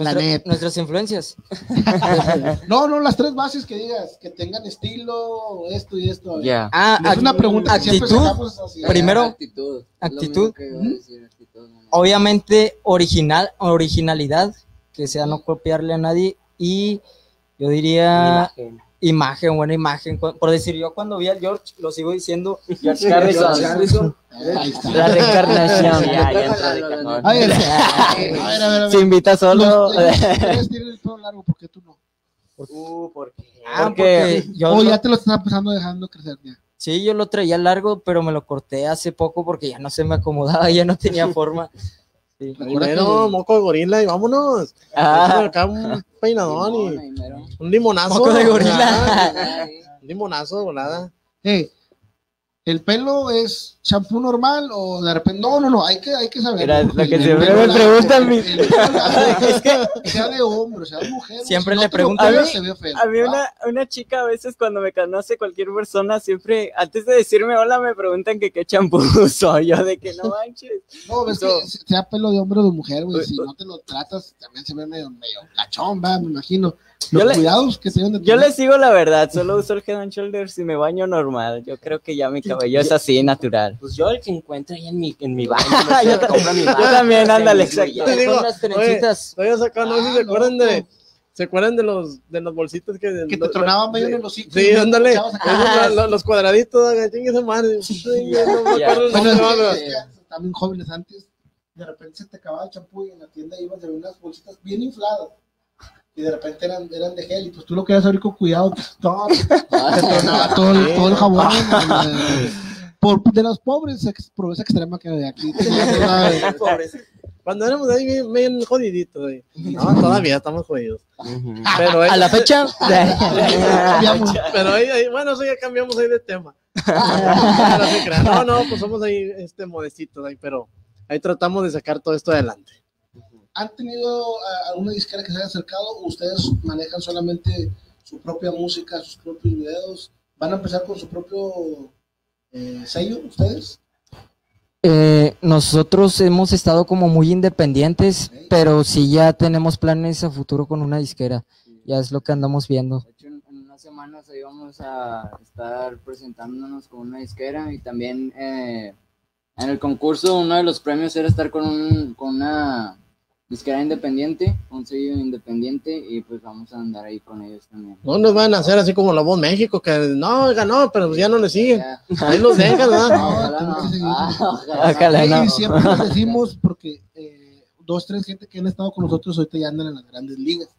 La neta. nuestras influencias. No, no, las tres bases que digas, que tengan estilo, esto y esto. Ah, Es una pregunta que siempre actitud. sacamos así. Primero, actitud. Actitud. decir, no, no. Obviamente, original, originalidad, que sea no copiarle a nadie. Y yo diría Imagen. Imagen, buena imagen. Por decir, yo cuando vi al George, lo sigo diciendo, George Harrison. La reencarnación. Ya, ya entra de cajón. A ver, a ver, a ver, a ver. Se invita solo. Los- Ustedes tienen el pelo largo, ¿por qué tú no? Uh, ¿por qué? Ah, Porque- porque yo O lo- ya te lo están empezando dejando crecer ya. Sí, yo lo traía largo, pero me lo corté hace poco porque ya no se me acomodaba, ya no tenía forma. Sí. Primero, moco de gorila y vámonos. Ah. Acá un peinadón y Limón, ahí mero. un limonazo. De gorila. Un limonazo de volada. Eh, ¿El pelo es champú normal o de repente? No, no, no, hay que, hay que saber. Mira, lo que siempre me largo, preguntan, mi- el- el- es que sea de hombre, sea de mujer. Siempre si le no preguntan- A mí- se ve feo, A mí una, una chica a veces cuando me conoce cualquier persona siempre, antes de decirme hola, me preguntan que qué champú uso. Yo de que no manches. No, ves que sea pelo de hombre o de mujer, güey. Si no te lo tratas, también se ve medio, medio cachón, va, me imagino. Los Yo le- cuidados que se deben de Yo les digo la verdad, solo uso el Head and Shoulders y me baño normal. Yo creo que ya mi cabello es así, natural. Pues yo el que encuentro ahí en mi, en mi baño. yo, compro mi yo baño, también, se ándale, exacto. Te digo, Con las trencitas. Todavía saca, no sé si Ah, se acuerdan loco. de. ¿Se acuerdan de los, de los bolsitos que. Que te los- tronaban medio en el hocico. Sí, ándale. Esos, los, los cuadraditos, chingue esa madre. Sí, no me Ya. acuerdo el Bueno, nombre, es que, pero- es que también jóvenes antes, de repente se te acababa el champú y en la tienda ibas de unas bolsitas bien infladas. Y de repente eran, eran de gel y pues tú lo querías abrir con cuidado, pues no, te tronaba todo el, todo el jabón. Por, de los pobres, ex- pobreza extrema que hay aquí. Cuando éramos ahí bien, bien jodiditos. ahí. No, todavía estamos jodidos. Pero, ahí- A la fecha, pero ahí, ahí- bueno, eso ya cambiamos ahí de tema. No, no, pues somos ahí este, modestitos ahí, pero ahí tratamos de sacar todo esto adelante. ¿Han tenido ah, alguna disquera que se haya acercado? ¿O ¿Ustedes manejan solamente su propia música, sus propios videos? ¿Van a empezar con su propio eh, sello ustedes? Eh, nosotros hemos estado como muy independientes, pero sí ya tenemos planes a futuro con una disquera. Ya es lo que andamos viendo. De hecho, en, en unas semanas ahí vamos a estar presentándonos con una disquera y también eh, en el concurso uno de los premios era estar con, un, con una disquera independiente, un sello independiente y pues vamos a andar ahí con ellos también. No nos van a hacer así como la voz México, que no, ganó, pero pues ya no le siguen. Ahí los dejan, ¿verdad? No, Ojalá no. Ah, ojalá. Ojalá Y no. siempre les decimos, porque eh, dos, tres gente que han estado con nosotros ahorita ya andan en las grandes ligas.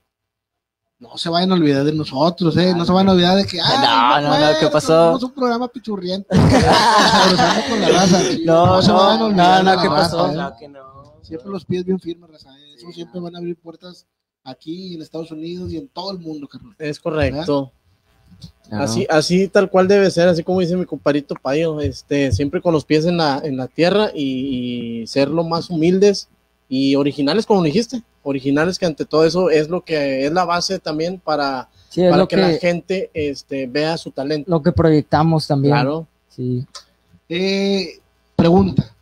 No se vayan a olvidar de nosotros, ¿eh? No se vayan a olvidar de que, ah, No, no, no, ¿qué pasó? Somos un programa pichurriente. Sabrosando con la raza. No, no, vayan a olvidar no, no, la ¿qué raza, pasó? ¿eh? Claro que no. Siempre los pies bien firmes, raza. ¿eh? Eso siempre van a abrir puertas aquí en Estados Unidos y en todo el mundo, carnal. Es correcto. Así, así tal cual debe ser, así como dice mi comparito Payo, este, siempre con los pies en la, en la tierra y, y ser lo más humildes y originales, como dijiste, originales que ante todo eso es lo que es la base también para, Sí, para lo que, que, la gente este, vea su talento. lo que proyectamos también. Claro. Sí. Eh, pregunta.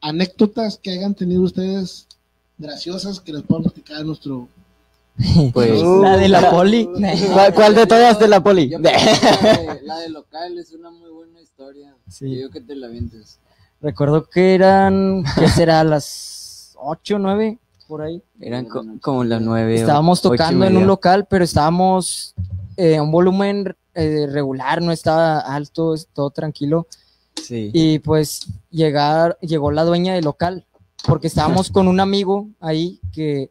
Anécdotas que hayan tenido ustedes graciosas que les puedan platicar a nuestro... Pues, La de la poli. ¿Cuál, cuál de todas de la poli? Yo la, de, la de local es una muy buena historia. Sí. Yo que te la vientes. Recuerdo que eran, ¿qué será? Las 8, 9, por ahí. Eran co- como las nueve. Estábamos tocando en un local, pero estábamos eh, a un volumen eh, regular, no estaba alto, es todo tranquilo. Sí. Y pues llegar, llegó la dueña del local, porque estábamos con un amigo ahí que,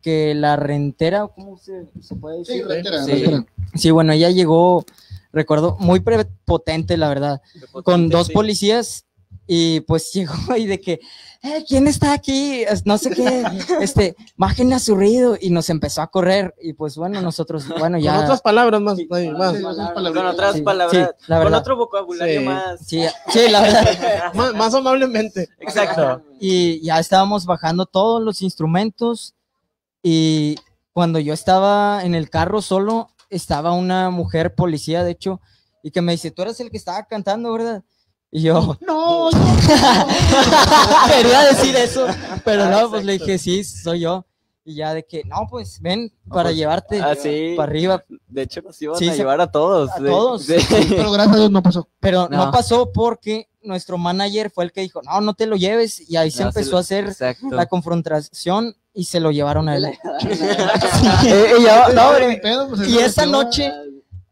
que la rentera, ¿cómo se, se puede Sí, decir? reitera, Sí. reitera. Sí, bueno, ella llegó, recuerdo, muy prepotente, la verdad, con dos Sí. policías y pues llegó y de que, "Eh, ¿quién está aquí? No sé qué, este, bajen a su ruido y nos empezó a correr y pues bueno, nosotros, bueno, Con ya. otras palabras más. ahí, más. Sí, esas Con palabras. otras Sí, palabras, sí, la con otro vocabulario Sí. más. Sí, sí, la verdad. Más, más amablemente. Exacto. Y ya estábamos bajando todos los instrumentos y cuando yo estaba en el carro solo, estaba una mujer policía, de hecho, y que me dice, tú eres el que estaba cantando, ¿verdad? Y yo, No, quería decir eso, pero no, pues le dije, sí, soy yo. Y ya de que, no, pues ven para pues, llevarte Así. para arriba. De hecho, nos iban Sí, a se- llevar a todos. a de- todos. de- pero gracias a Dios no pasó. Pero no. No. pasó porque nuestro manager fue el que dijo, no, no te lo lleves. Y ahí se No, empezó lo- a hacer Exacto. la confrontación y se lo llevaron a él. Eh, y yo- no, pedo, pues, Y eso esa noche,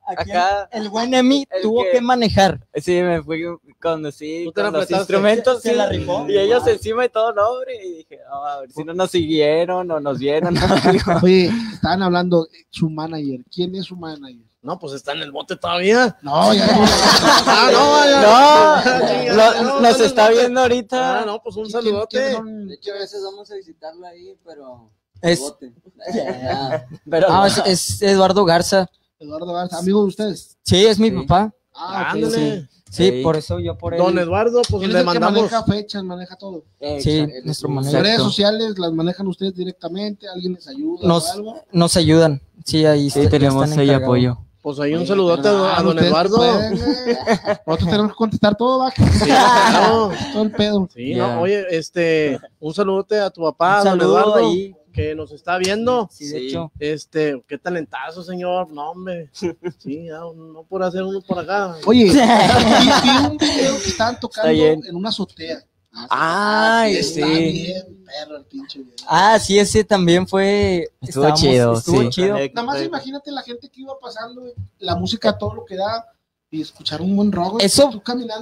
Acá- el buen Emi tuvo que- que manejar. Sí, me fui con los instrumentos Se sí, la rifó. y ellos encima y todo, no, hombre, y dije, "No, a ver si no nos siguieron o nos vieron. Oye, estaban hablando, su manager. ¿Quién es su manager? No, pues está en el bote todavía. No, ya Ah, no, ya. No, no, nos no, está viendo ahorita. Ah, no, pues un ¿Quién- saludote. De hecho, a veces vamos a visitarlo ahí, pero. Es- bote. Ya. Pero Ah, es, es Eduardo Garza. Eduardo Garza, amigo de ustedes. Sí, es mi Sí. papá. Ah, ok. Ándale. Sí, Sí. por eso yo por él. Don Eduardo, pues le el que mandamos. maneja fechas, maneja todo. Sí, Exacto. nuestro manejo. redes sociales las manejan ustedes directamente, alguien les ayuda Nos- o algo. Nos ayudan. Sí, ahí sí, está- tenemos ahí apoyo. Pues ahí un Oye, saludote a, don- a ah, don ustedes Eduardo. güey. Nosotros tenemos que contestar todo, va. Sí, claro. Todo el pedo. Sí, no, oye, este, un saludote a tu papá, Un don Eduardo, ahí. Que nos está viendo. Sí, de Sí. hecho. Este, qué talentazo, señor. No, hombre. Sí, ya, no por hacer uno por acá. Oye, vi, un video que estaban tocando bien. en una azotea. Ay, Está sí. bien, perro, el pinche video. Ah, sí, ese también fue. Estuvo chido, Estuvo sí. chido. Nada más imagínate la gente que iba pasando, la música, todo lo que da, y escuchar un buen rock. Eso-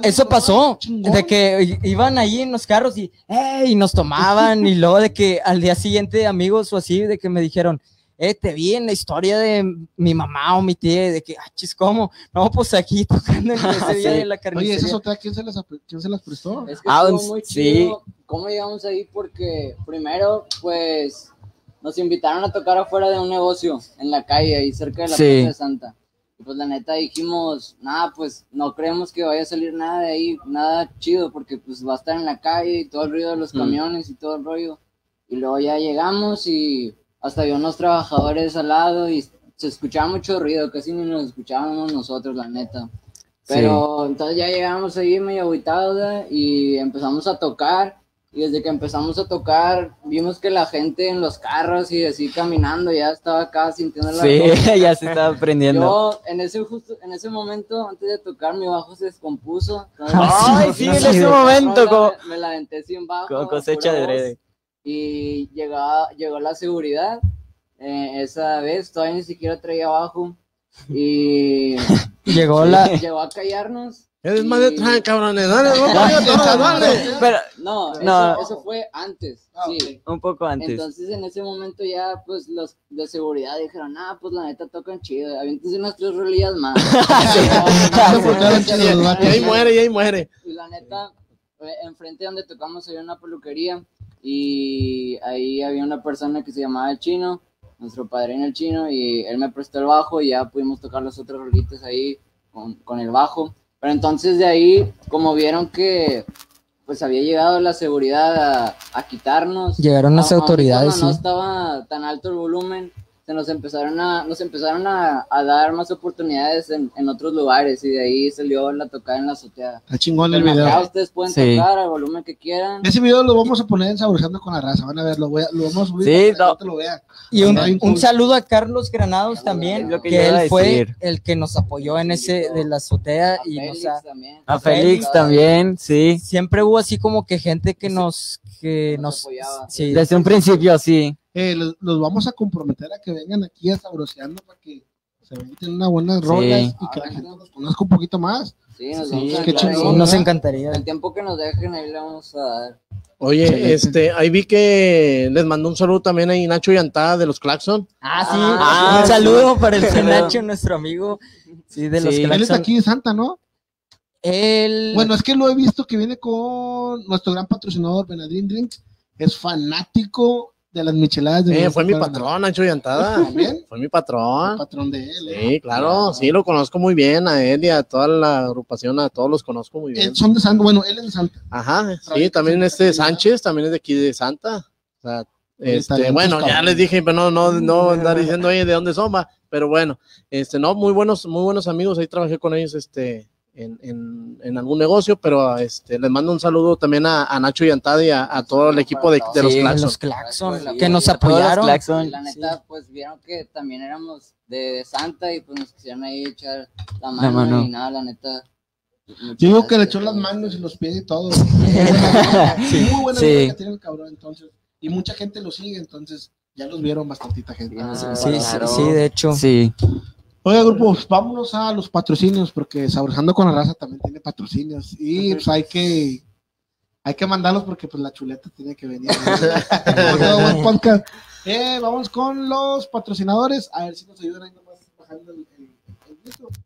Eso pasó, de que iban ahí en los carros y, ¡ey! y nos tomaban, y luego de que al día siguiente amigos o así, de que me dijeron, eh, te vi en la historia de mi mamá o mi tía, de que, ah, chis, ¿cómo? No, pues aquí tocando en ese día Sí. de la Oye, carnicería. esa ¿quién se las, quién se las prestó? Es que Ah, muy sí. chido cómo llegamos ahí porque primero, pues, nos invitaron a tocar afuera de un negocio en la calle, ahí cerca de la Sí. Plaza de Santa. Y pues la neta dijimos, nada, pues no creemos que vaya a salir nada de ahí, nada chido, porque pues va a estar en la calle y todo el ruido de los camiones y todo el rollo. Y luego ya llegamos y hasta había unos trabajadores al lado y se escuchaba mucho ruido, casi ni nos escuchábamos nosotros, la neta. Pero entonces ya llegamos ahí medio aguitados y empezamos a tocar. Y desde que empezamos a tocar, vimos que la gente en los carros y así caminando ya estaba acá sintiendo la Sí, ya se está aprendiendo. Yo en ese justo en ese momento antes de tocar mi bajo se descompuso. Entonces, Ay, sí, en ese momento, como, me, me la aventé sin bajo. como cosecha de breve. Y llegó, llegó la seguridad. eh, esa vez todavía ni siquiera traía bajo. Y Llegó la, llegó a callarnos. ¿Qué desmadre y- traen, cabrones? Dale, no, dale. Pero No, eso, No. eso fue antes. Ah, sí. un poco antes. Entonces en ese momento ya pues los de seguridad dijeron, ah, pues la neta tocan chido, aviéntense unas tres rolillas más. Los Y ahí muere, y ahí muere. Y la neta, eh, enfrente donde tocamos había una peluquería y ahí había una persona que se llamaba el chino, nuestro padrino el chino, y él me prestó el bajo y ya pudimos tocar las otras rolitas ahí con, con el bajo. Pero entonces de ahí, como vieron que pues había llegado la seguridad a, a quitarnos. Llegaron las autoridades, cuando No sí. estaba tan alto el volumen, se nos empezaron a, nos empezaron a, a dar más oportunidades en, en otros lugares y de ahí salió la tocada en la azotea. Está chingón el acá video. ustedes pueden Sí. tocar al volumen que quieran. Ese video lo vamos a poner en Saborizando con la raza. Van a ver, lo, voy a- lo vamos a subir Sí, para que no. la gente lo vea. y un, un saludo a Carlos Granados también, que que, él fue el que nos apoyó en ese de la azotea A y Félix nos ha- también. A Félix también, sí. siempre hubo así como que gente que nos que Nos nos apoyaba. sí, Desde un principio, sí. Eh, los, los vamos a comprometer a que vengan aquí a Sabroseando para que se venten unas buenas rolas y que la gente nos conozca un poquito más. Sí, nos encantaría. El tiempo que nos dejen ahí le vamos a dar. Oye, este, ahí vi que les mandó un saludo también ahí Nacho Yantada de los Claxon. Ah, sí, Ah, un sí. saludo para el. Nacho, nuestro amigo, sí, de los Sí. Él es de Claxon. aquí de Santa, ¿no? Bueno, es que lo he visto que viene con nuestro gran patrocinador, Benadryl Drinks. Es fanático de las micheladas de Eh, fue mi patrón, Nacho Yantada. ¿También? Fue mi El patrón. patrón de él. ¿eh? Sí, claro, sí, lo conozco muy bien a él y a toda la agrupación, a todos los conozco muy bien. Eh, son de Santa, bueno, él es de Santa. Ajá, sí, también este Sánchez, también es de aquí de Santa. O sea, este, bueno, ya cabrón. les dije, pero no, no, no andar diciendo oye, de dónde son, va. Pero bueno, este, no, muy buenos, muy buenos amigos, ahí trabajé con ellos, este, en, en, en algún negocio, pero este, les mando un saludo también a, a Nacho y Antada y a, a todo el equipo de, de los Sí, de Claxon. los Claxon, Sí, que nos apoyaron. Claxon. La neta, pues vieron que también éramos de, de Santa y pues nos quisieron ahí echar la mano, mano. y nada, la neta. Yo digo que le echó las manos y los pies y todo. Muy buena que tiene el cabrón, entonces. Y mucha gente lo sigue, entonces ya los vieron bastantita gente. Ah, Sí, sí, claro. sí, de hecho. Sí. Oiga, grupo, pues, vámonos a los patrocinios, porque Saborizando con la raza también tiene patrocinios. Y pues hay que hay que mandarlos porque pues la chuleta tiene que venir. Eh, vamos con los patrocinadores. A ver si nos ayudan ahí nomás bajando el, el- el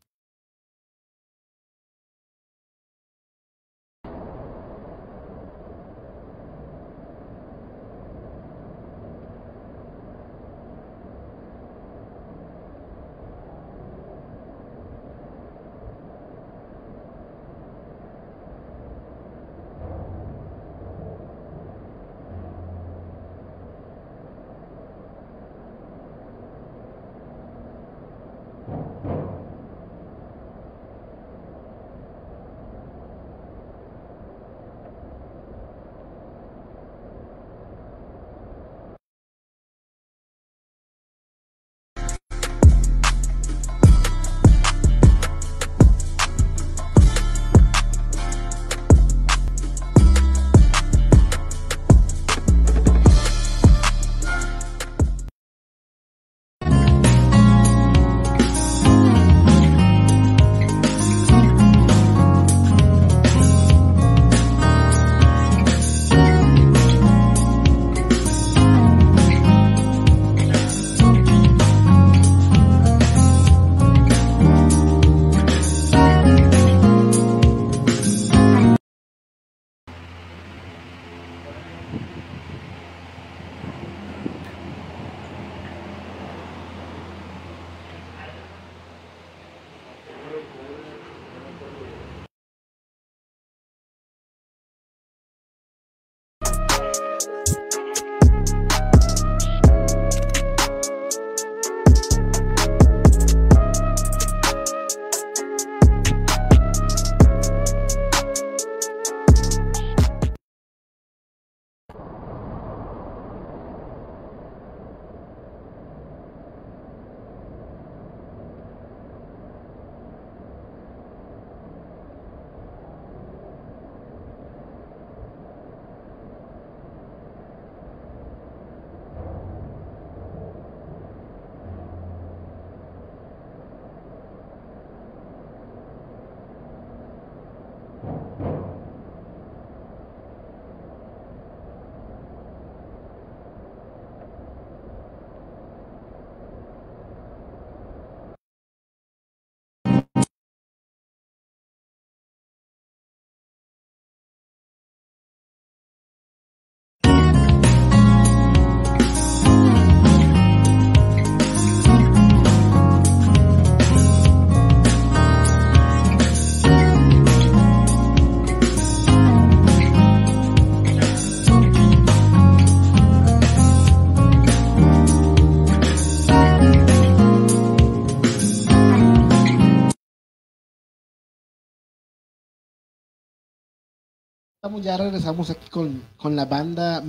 ya regresamos aquí con, con la banda.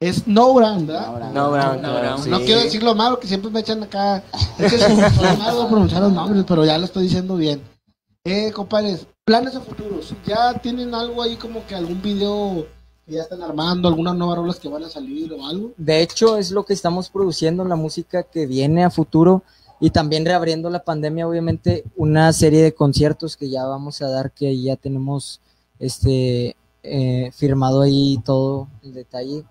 Es No Brown, ¿verdad? No, Brown, No, no, Brown. sí. No quiero decirlo malo, que siempre me echan acá. Es que soy malo pronunciar los nombres, pero ya lo estoy diciendo bien. Eh, compadres, planes a futuros. ¿Ya tienen algo ahí como que algún video que ya están armando, algunas nuevas rolas que van a salir o algo? De hecho, es lo que estamos produciendo, la música que viene a futuro y también reabriendo la pandemia, obviamente, una serie de conciertos que ya vamos a dar, que ya tenemos este eh, firmado ahí todo el detalle.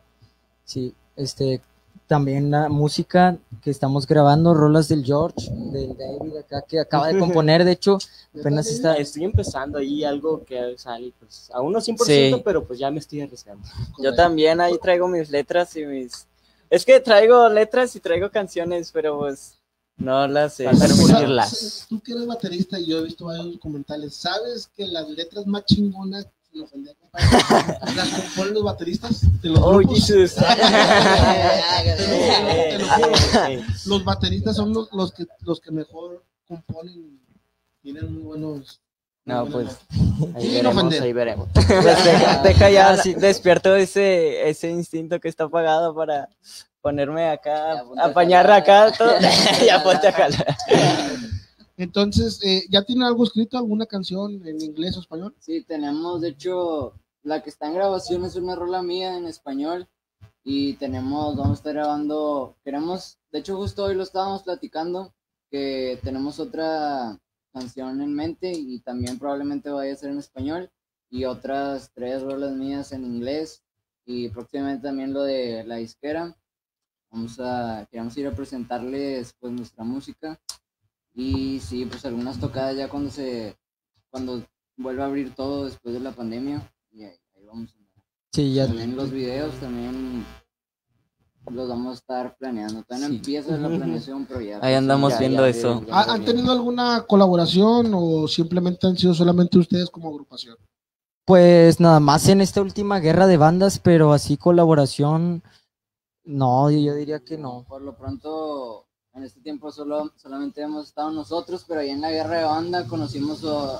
Sí, este también la música que estamos grabando, rolas del George, del David acá, que acaba de componer, de hecho, apenas está. Estoy empezando ahí algo que sale, pues, aún no 100%, Sí. pero pues ya me estoy arriesgando. Yo también ahí traigo mis letras y mis... Es que traigo letras y traigo canciones, pero pues no las sé. Tú que eres baterista y yo he visto varios documentales, ¿sabes que las letras más chingonas, sin ofender, compadre, las componen los bateristas de los Oh, grupos? Jesus. Te lo juro. Los bateristas son los, los que los que mejor componen, tienen muy buenos. No, pues. Ahí Sin veremos, ahí veremos. Pues deja, deja ya, sí. despierto ese, ese instinto que está apagado para ponerme acá, apañar acá todo. ya ponte a jalar. Entonces, eh, ¿ya tiene algo escrito, alguna canción en inglés o español? Sí, tenemos, de hecho, la que está en grabación es una rola mía en español y tenemos, vamos a estar grabando, queremos, de hecho justo hoy lo estábamos platicando, que tenemos otra canción en mente y también probablemente vaya a ser en español y otras tres rolas mías en inglés y próximamente también lo de la disquera. Vamos a, queremos ir a presentarles pues nuestra música Y sí, pues algunas tocadas ya cuando se, cuando vuelva a abrir todo después de la pandemia. Y ahí, ahí vamos a andar. Sí, ya. También los videos también los vamos a estar planeando. Todavía Sí. empieza la planeación, pero ya. Ahí andamos ya- viendo ya- eso. ya- ¿Ha- ¿Han tenido alguna colaboración o simplemente han sido solamente ustedes como agrupación? Pues nada más en esta última guerra de bandas, pero así colaboración, no, yo diría que no. Por lo pronto, en este tiempo solo, solamente hemos estado nosotros, pero ahí en la guerra de banda conocimos o-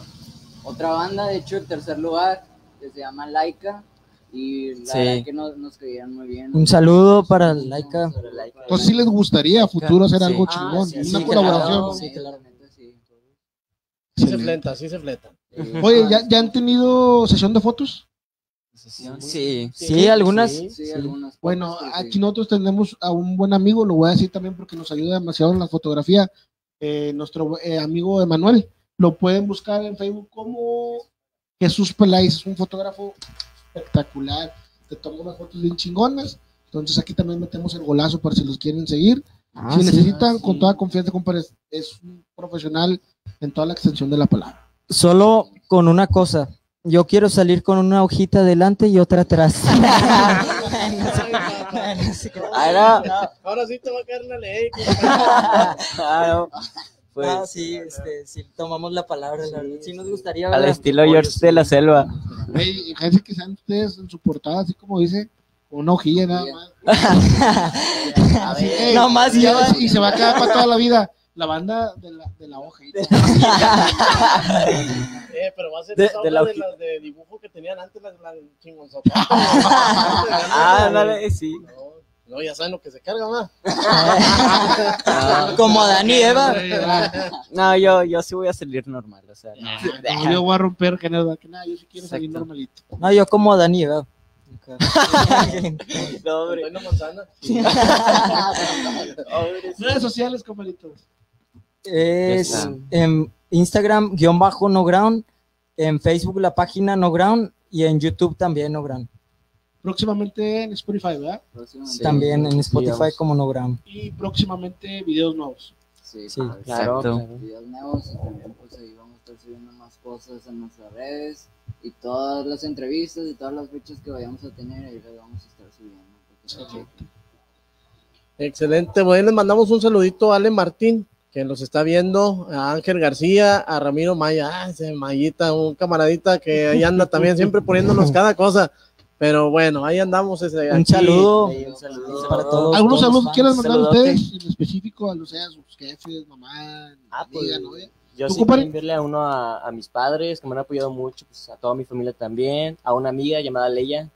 otra banda, de hecho, el tercer lugar, que se llama Laika. Y la Sí. verdad que nos, nos caían muy bien. Un saludo para Laika. Entonces sí les gustaría a futuro hacer Sí. algo Ah, chingón, sí, una sí, colaboración. claro. Sí, claramente, sí. Sí se fleta, sí se fleta. Oye, ¿ya, ¿ya han tenido sesión de fotos? Sí. Sí, algunas. Sí. Sí, algunas. Bueno, aquí nosotros tenemos a un buen amigo, lo voy a decir también porque nos ayuda demasiado en la fotografía, eh, nuestro eh, amigo Emanuel. Lo pueden buscar en Facebook como Jesús Peláez, es un fotógrafo espectacular, te toma unas fotos bien chingonas. Entonces aquí también metemos el golazo para si los quieren seguir. Ah, si sí. necesitan, con toda confianza, compadre, es un profesional en toda la extensión de la palabra. Solo con una cosa. Yo quiero salir con una hojita adelante y otra atrás. Ahora, Ahora sí te va a caer la ley. claro. Pues, Ah, sí, este, sí, tomamos la palabra, la verdad. Sí nos gustaría al estilo George de la selva. Güey, imagínense que sean ustedes en su portada, así como dice, una hojilla nada más. Así, ey, No más y se va a quedar para toda la vida. La banda de la, de la hoja. Eh, pero va a ser De- esa de la de las de dibujo que tenían antes las, las chingonzotas. Ah, dale, sí. No, no, ya saben lo que se carga, más. Como y Eva. No, yo, yo sí voy a salir normal, o sea, no. Yo voy a romper que nada, que nada, yo sí quiero salir normalito. No, yo como y Eva. No, hombre. Redes sociales, compadritos. Es en Instagram, guion bajo no ground. En Facebook la página no ground. Y en YouTube también no ground. Próximamente en Spotify, ¿verdad? También en Spotify digamos. como no ground. Y próximamente videos nuevos. Sí, Sí. claro. Claro, Exacto. claro. videos nuevos y también pues ahí vamos a estar subiendo más cosas en nuestras redes y todas las entrevistas y todas las fechas que vayamos a tener ahí las vamos a estar subiendo. Excelente, bueno, les mandamos un saludito a Ale Martín, que nos está viendo, a Ángel García, a Ramiro Maya, ah, ese Mayita, un camaradita que ahí anda también siempre poniéndonos cada cosa. Pero bueno, ahí andamos. Ese, Un saludo Ahí un saludo. para todos. ¿Algunos todos saludos quieran mandar Saludote. ustedes en específico a los sea, sus jefes, mamá, Ah, pues, amiga, novia? Yo ¿Tú, sí quiero enviarle a uno a, a mis padres, que me han apoyado mucho, pues a toda mi familia también, a una amiga llamada Leia.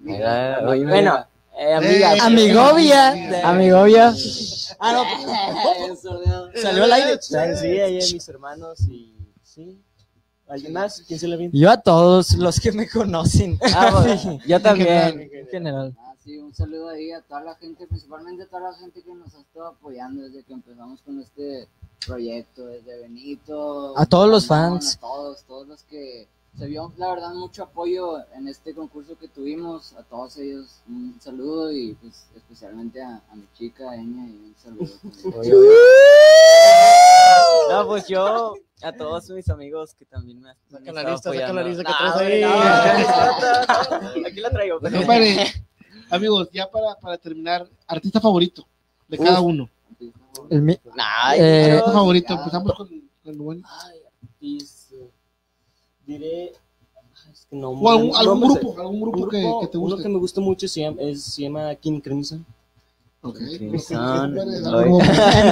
Mira, Ami- oye, bueno, eh, amiga. Eh, Amigovia. Amigovia. Ah, no, salió al aire. Sí, ahí a mis hermanos y sí. ¿Alguien más? ¿Quién se le viene? Yo a todos los que me conocen. Ah, bueno, yo también. En general. Ah, sí, un saludo ahí a toda la gente, principalmente a toda la gente que nos ha estado apoyando desde que empezamos con este proyecto, desde Benito. A todos los fans. A todos, todos los que se vio, la verdad, mucho apoyo en este concurso que tuvimos. A todos ellos un saludo y pues especialmente a, a mi chica, Eña, y un saludo. No, pues yo, a todos mis amigos que también me, Saca han la lista, saca la apoyando. lista que traes ahí. Aquí la traigo. Amigos, ya para, para terminar, artista favorito de cada uno. El mi- Nah, Eh, favorito, empezamos con, con el buen. Ay, artista. Diré. es que no, O algún, no- algún no me sé. grupo, algún grupo, que, grupo- que te Uno guste. que me gusta mucho se llama, es- se llama King Crimson. Ok. Crimson, algo- no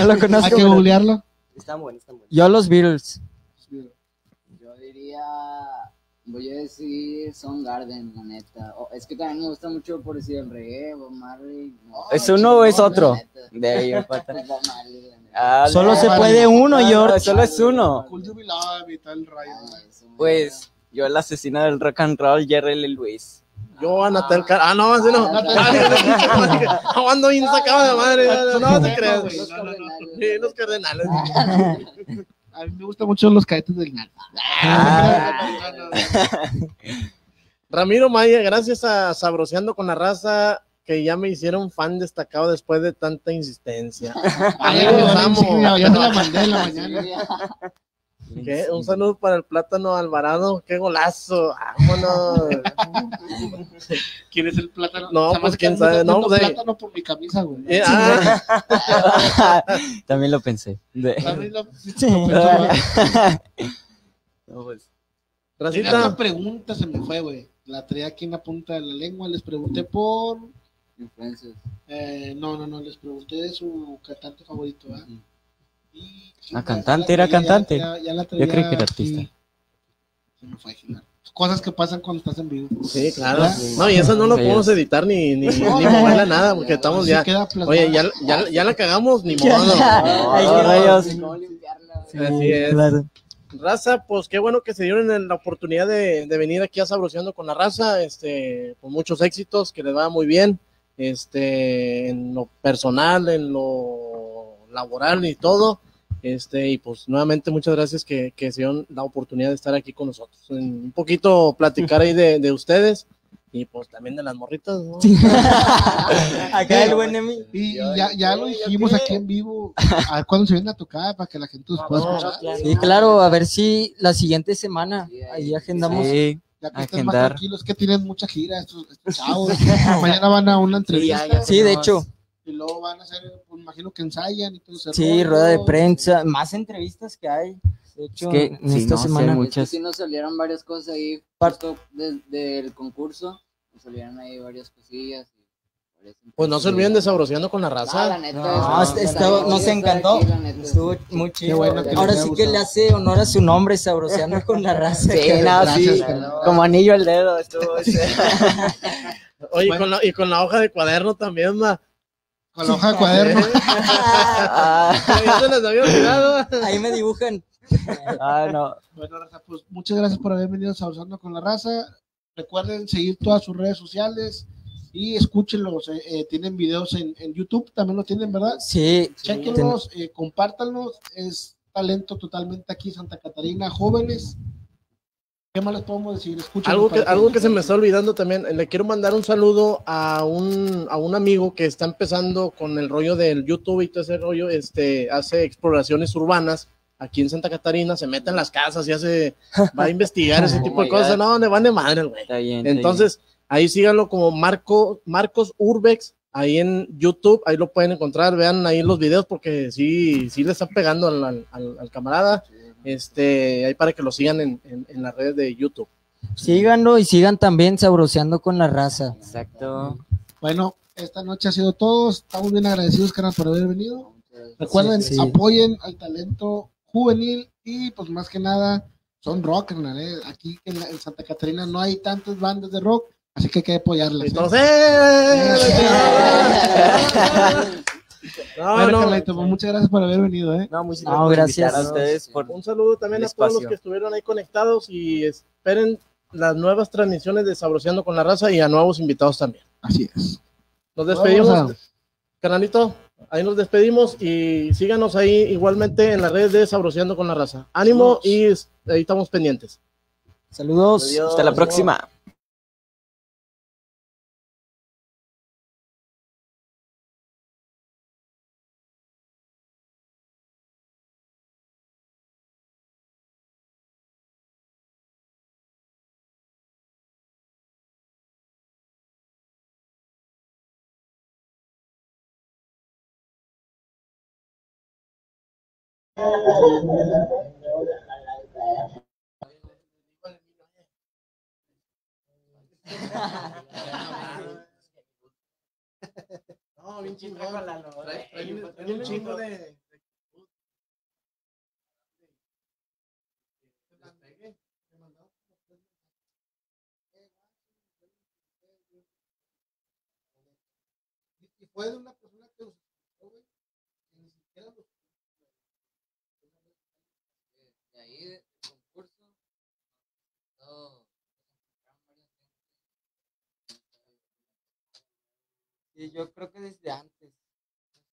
lo Hay conozco. que pero- googlearlo. Están buenos, están buenos. Yo a los Beatles. Yo diría, voy a decir Son Garden, la neta. O- es que también me gusta mucho, por decir, el reggae, Bob Marley. No, ¿Es uno o es otro? De. Ah, Solo no, se puede uno, George. Solo es uno. Cool You Be Love y tal rayo. Ah, Pues yo el asesino del rock and roll, Jerry Lee Lewis. Yo a Natal Car- Ah, no, así no. No, ando bien sacado de madre. No, no te creas. güey. Los cardenales. Sí, los cardenales. A mí me gustan mucho los cadetes del NAL. Ramiro Maya, gracias a Sabroseando con la Raza, que ya me hicieron fan destacado después de tanta insistencia. Ay, Amigos, yo, amo. yo te la mandé en la mañana. ¿Qué? Un saludo para el plátano Alvarado, qué golazo, vámonos. ¿Quién es el plátano? No, pues, quién sabe, no, pues, plátano por mi camisa, güey. Eh, ah, También lo pensé. De- También lo- No, pues, Racita, otra pregunta, se me fue, güey. La traía aquí en la punta de la lengua. Les pregunté por. Influencias. eh, no, no, no. Les pregunté de su cantante favorito, Ah, ya cantante, la era cantante. Ya, ya la Yo creí traía que era artista. Se me fue, Gilberto. Cosas que pasan cuando estás en vivo. sí, claro. No, y eso no lo podemos editar ni, ni, ni moverla nada, porque estamos ya. Oye, ya, ya, ya la cagamos, ni modo. Así es. claro. Raza, pues qué bueno que se dieron en la oportunidad de, de venir aquí a Sabroseando con la raza, este, con muchos éxitos, que les va muy bien, este, en lo personal, en lo laboral y todo, este, y pues nuevamente muchas gracias que, que se dieron la oportunidad de estar aquí con nosotros, En un poquito platicar ahí de, de ustedes, y pues también de las morritas, ¿no? Acá el buen Emi. Y, y ya, ya lo dijimos aquí en vivo. A ver cuándo se viene a tocar para que la gente los pueda escuchar. Sí, claro, a ver si la siguiente semana Sí, ahí- agendamos. Sí, Ya que estén más tranquilos, que tienen mucha gira estos, estos chavos. Mañana van a una entrevista. Sí, de hecho, Y luego van a hacer, pues, imagino que ensayan y todo sí, rueda de prensa, más entrevistas que hay. De hecho, que, en sí, esta no semana. muy- Es que Muchas. sí nos salieron varias cosas ahí, justo de- del concurso, nos salieron ahí varias cosillas. Pues no se olviden de Sabroseando con la No, la raza. neta, No, es- bien nos encantó. aquí, la neta. Estuvo muy chido. bueno Ahora sí que le hace honor a su nombre, sabroseando con la raza. Sí, que- no, sí. Gracias, carnal. Como anillo al dedo estuvo. ese. Oye, y Bueno. con la, y con la hoja de cuaderno también, ma. Con la hoja de cuaderno. Ah, Ya se les había olvidado. Ahí me dibujan. ah, no. Bueno, raza, pues muchas gracias por haber venido a Sabrosando con la raza. Recuerden seguir todas sus redes sociales y escúchenlos. eh, eh, tienen videos en, en YouTube, también lo tienen, ¿verdad? Sí, Chequenlos, eh, compártanlos. Es talento totalmente aquí, Santa Catarina, jóvenes. ¿Qué más les podemos decir? Algo que, algo que se me está olvidando también, le quiero mandar un saludo a un, a un amigo que está empezando con el rollo del YouTube y todo ese rollo, este, hace exploraciones urbanas aquí en Santa Catarina, se mete en las casas y hace, va a investigar ese Oh tipo de cosas, God. no, le van de madre, güey. Está bien. está Entonces, ahí síganlo como Marco, Marcos Urbex, ahí en YouTube, ahí lo pueden encontrar, vean ahí los videos porque sí, sí le está pegando al, al- al- al camarada, este, ahí para que lo sigan en, en- en las redes de YouTube. síganlo y sigan también sabroseando con la raza. Exacto. Bueno, esta noche ha sido todo. Estamos bien agradecidos, carnal, por haber venido. Recuerden, Sí, sí. apoyen al talento juvenil y pues más que nada son rock, carnal, ¿eh? Aquí en, la- en Santa Catarina no hay tantas bandas de rock, así que hay que apoyarlas. ¿eh? Entonces, no, Bueno, no, Carlito, pues, muchas gracias por haber venido, ¿eh? No, muchas No, gracias. a ustedes por un saludo también a todos los que estuvieron ahí conectados y esperen las nuevas transmisiones de Sabroseando con la Raza y a nuevos invitados también. Así es. Nos despedimos, Vamos canalito, ahí nos despedimos y síganos ahí igualmente en las redes de Sabroseando con la Raza. Ánimo y es- ahí estamos pendientes. Saludos. Hasta la próxima. No, bien un chingo de una persona que los escuchó, güey, que ni siquiera los De ahí, del concurso, todo. Sí, yo creo que desde antes.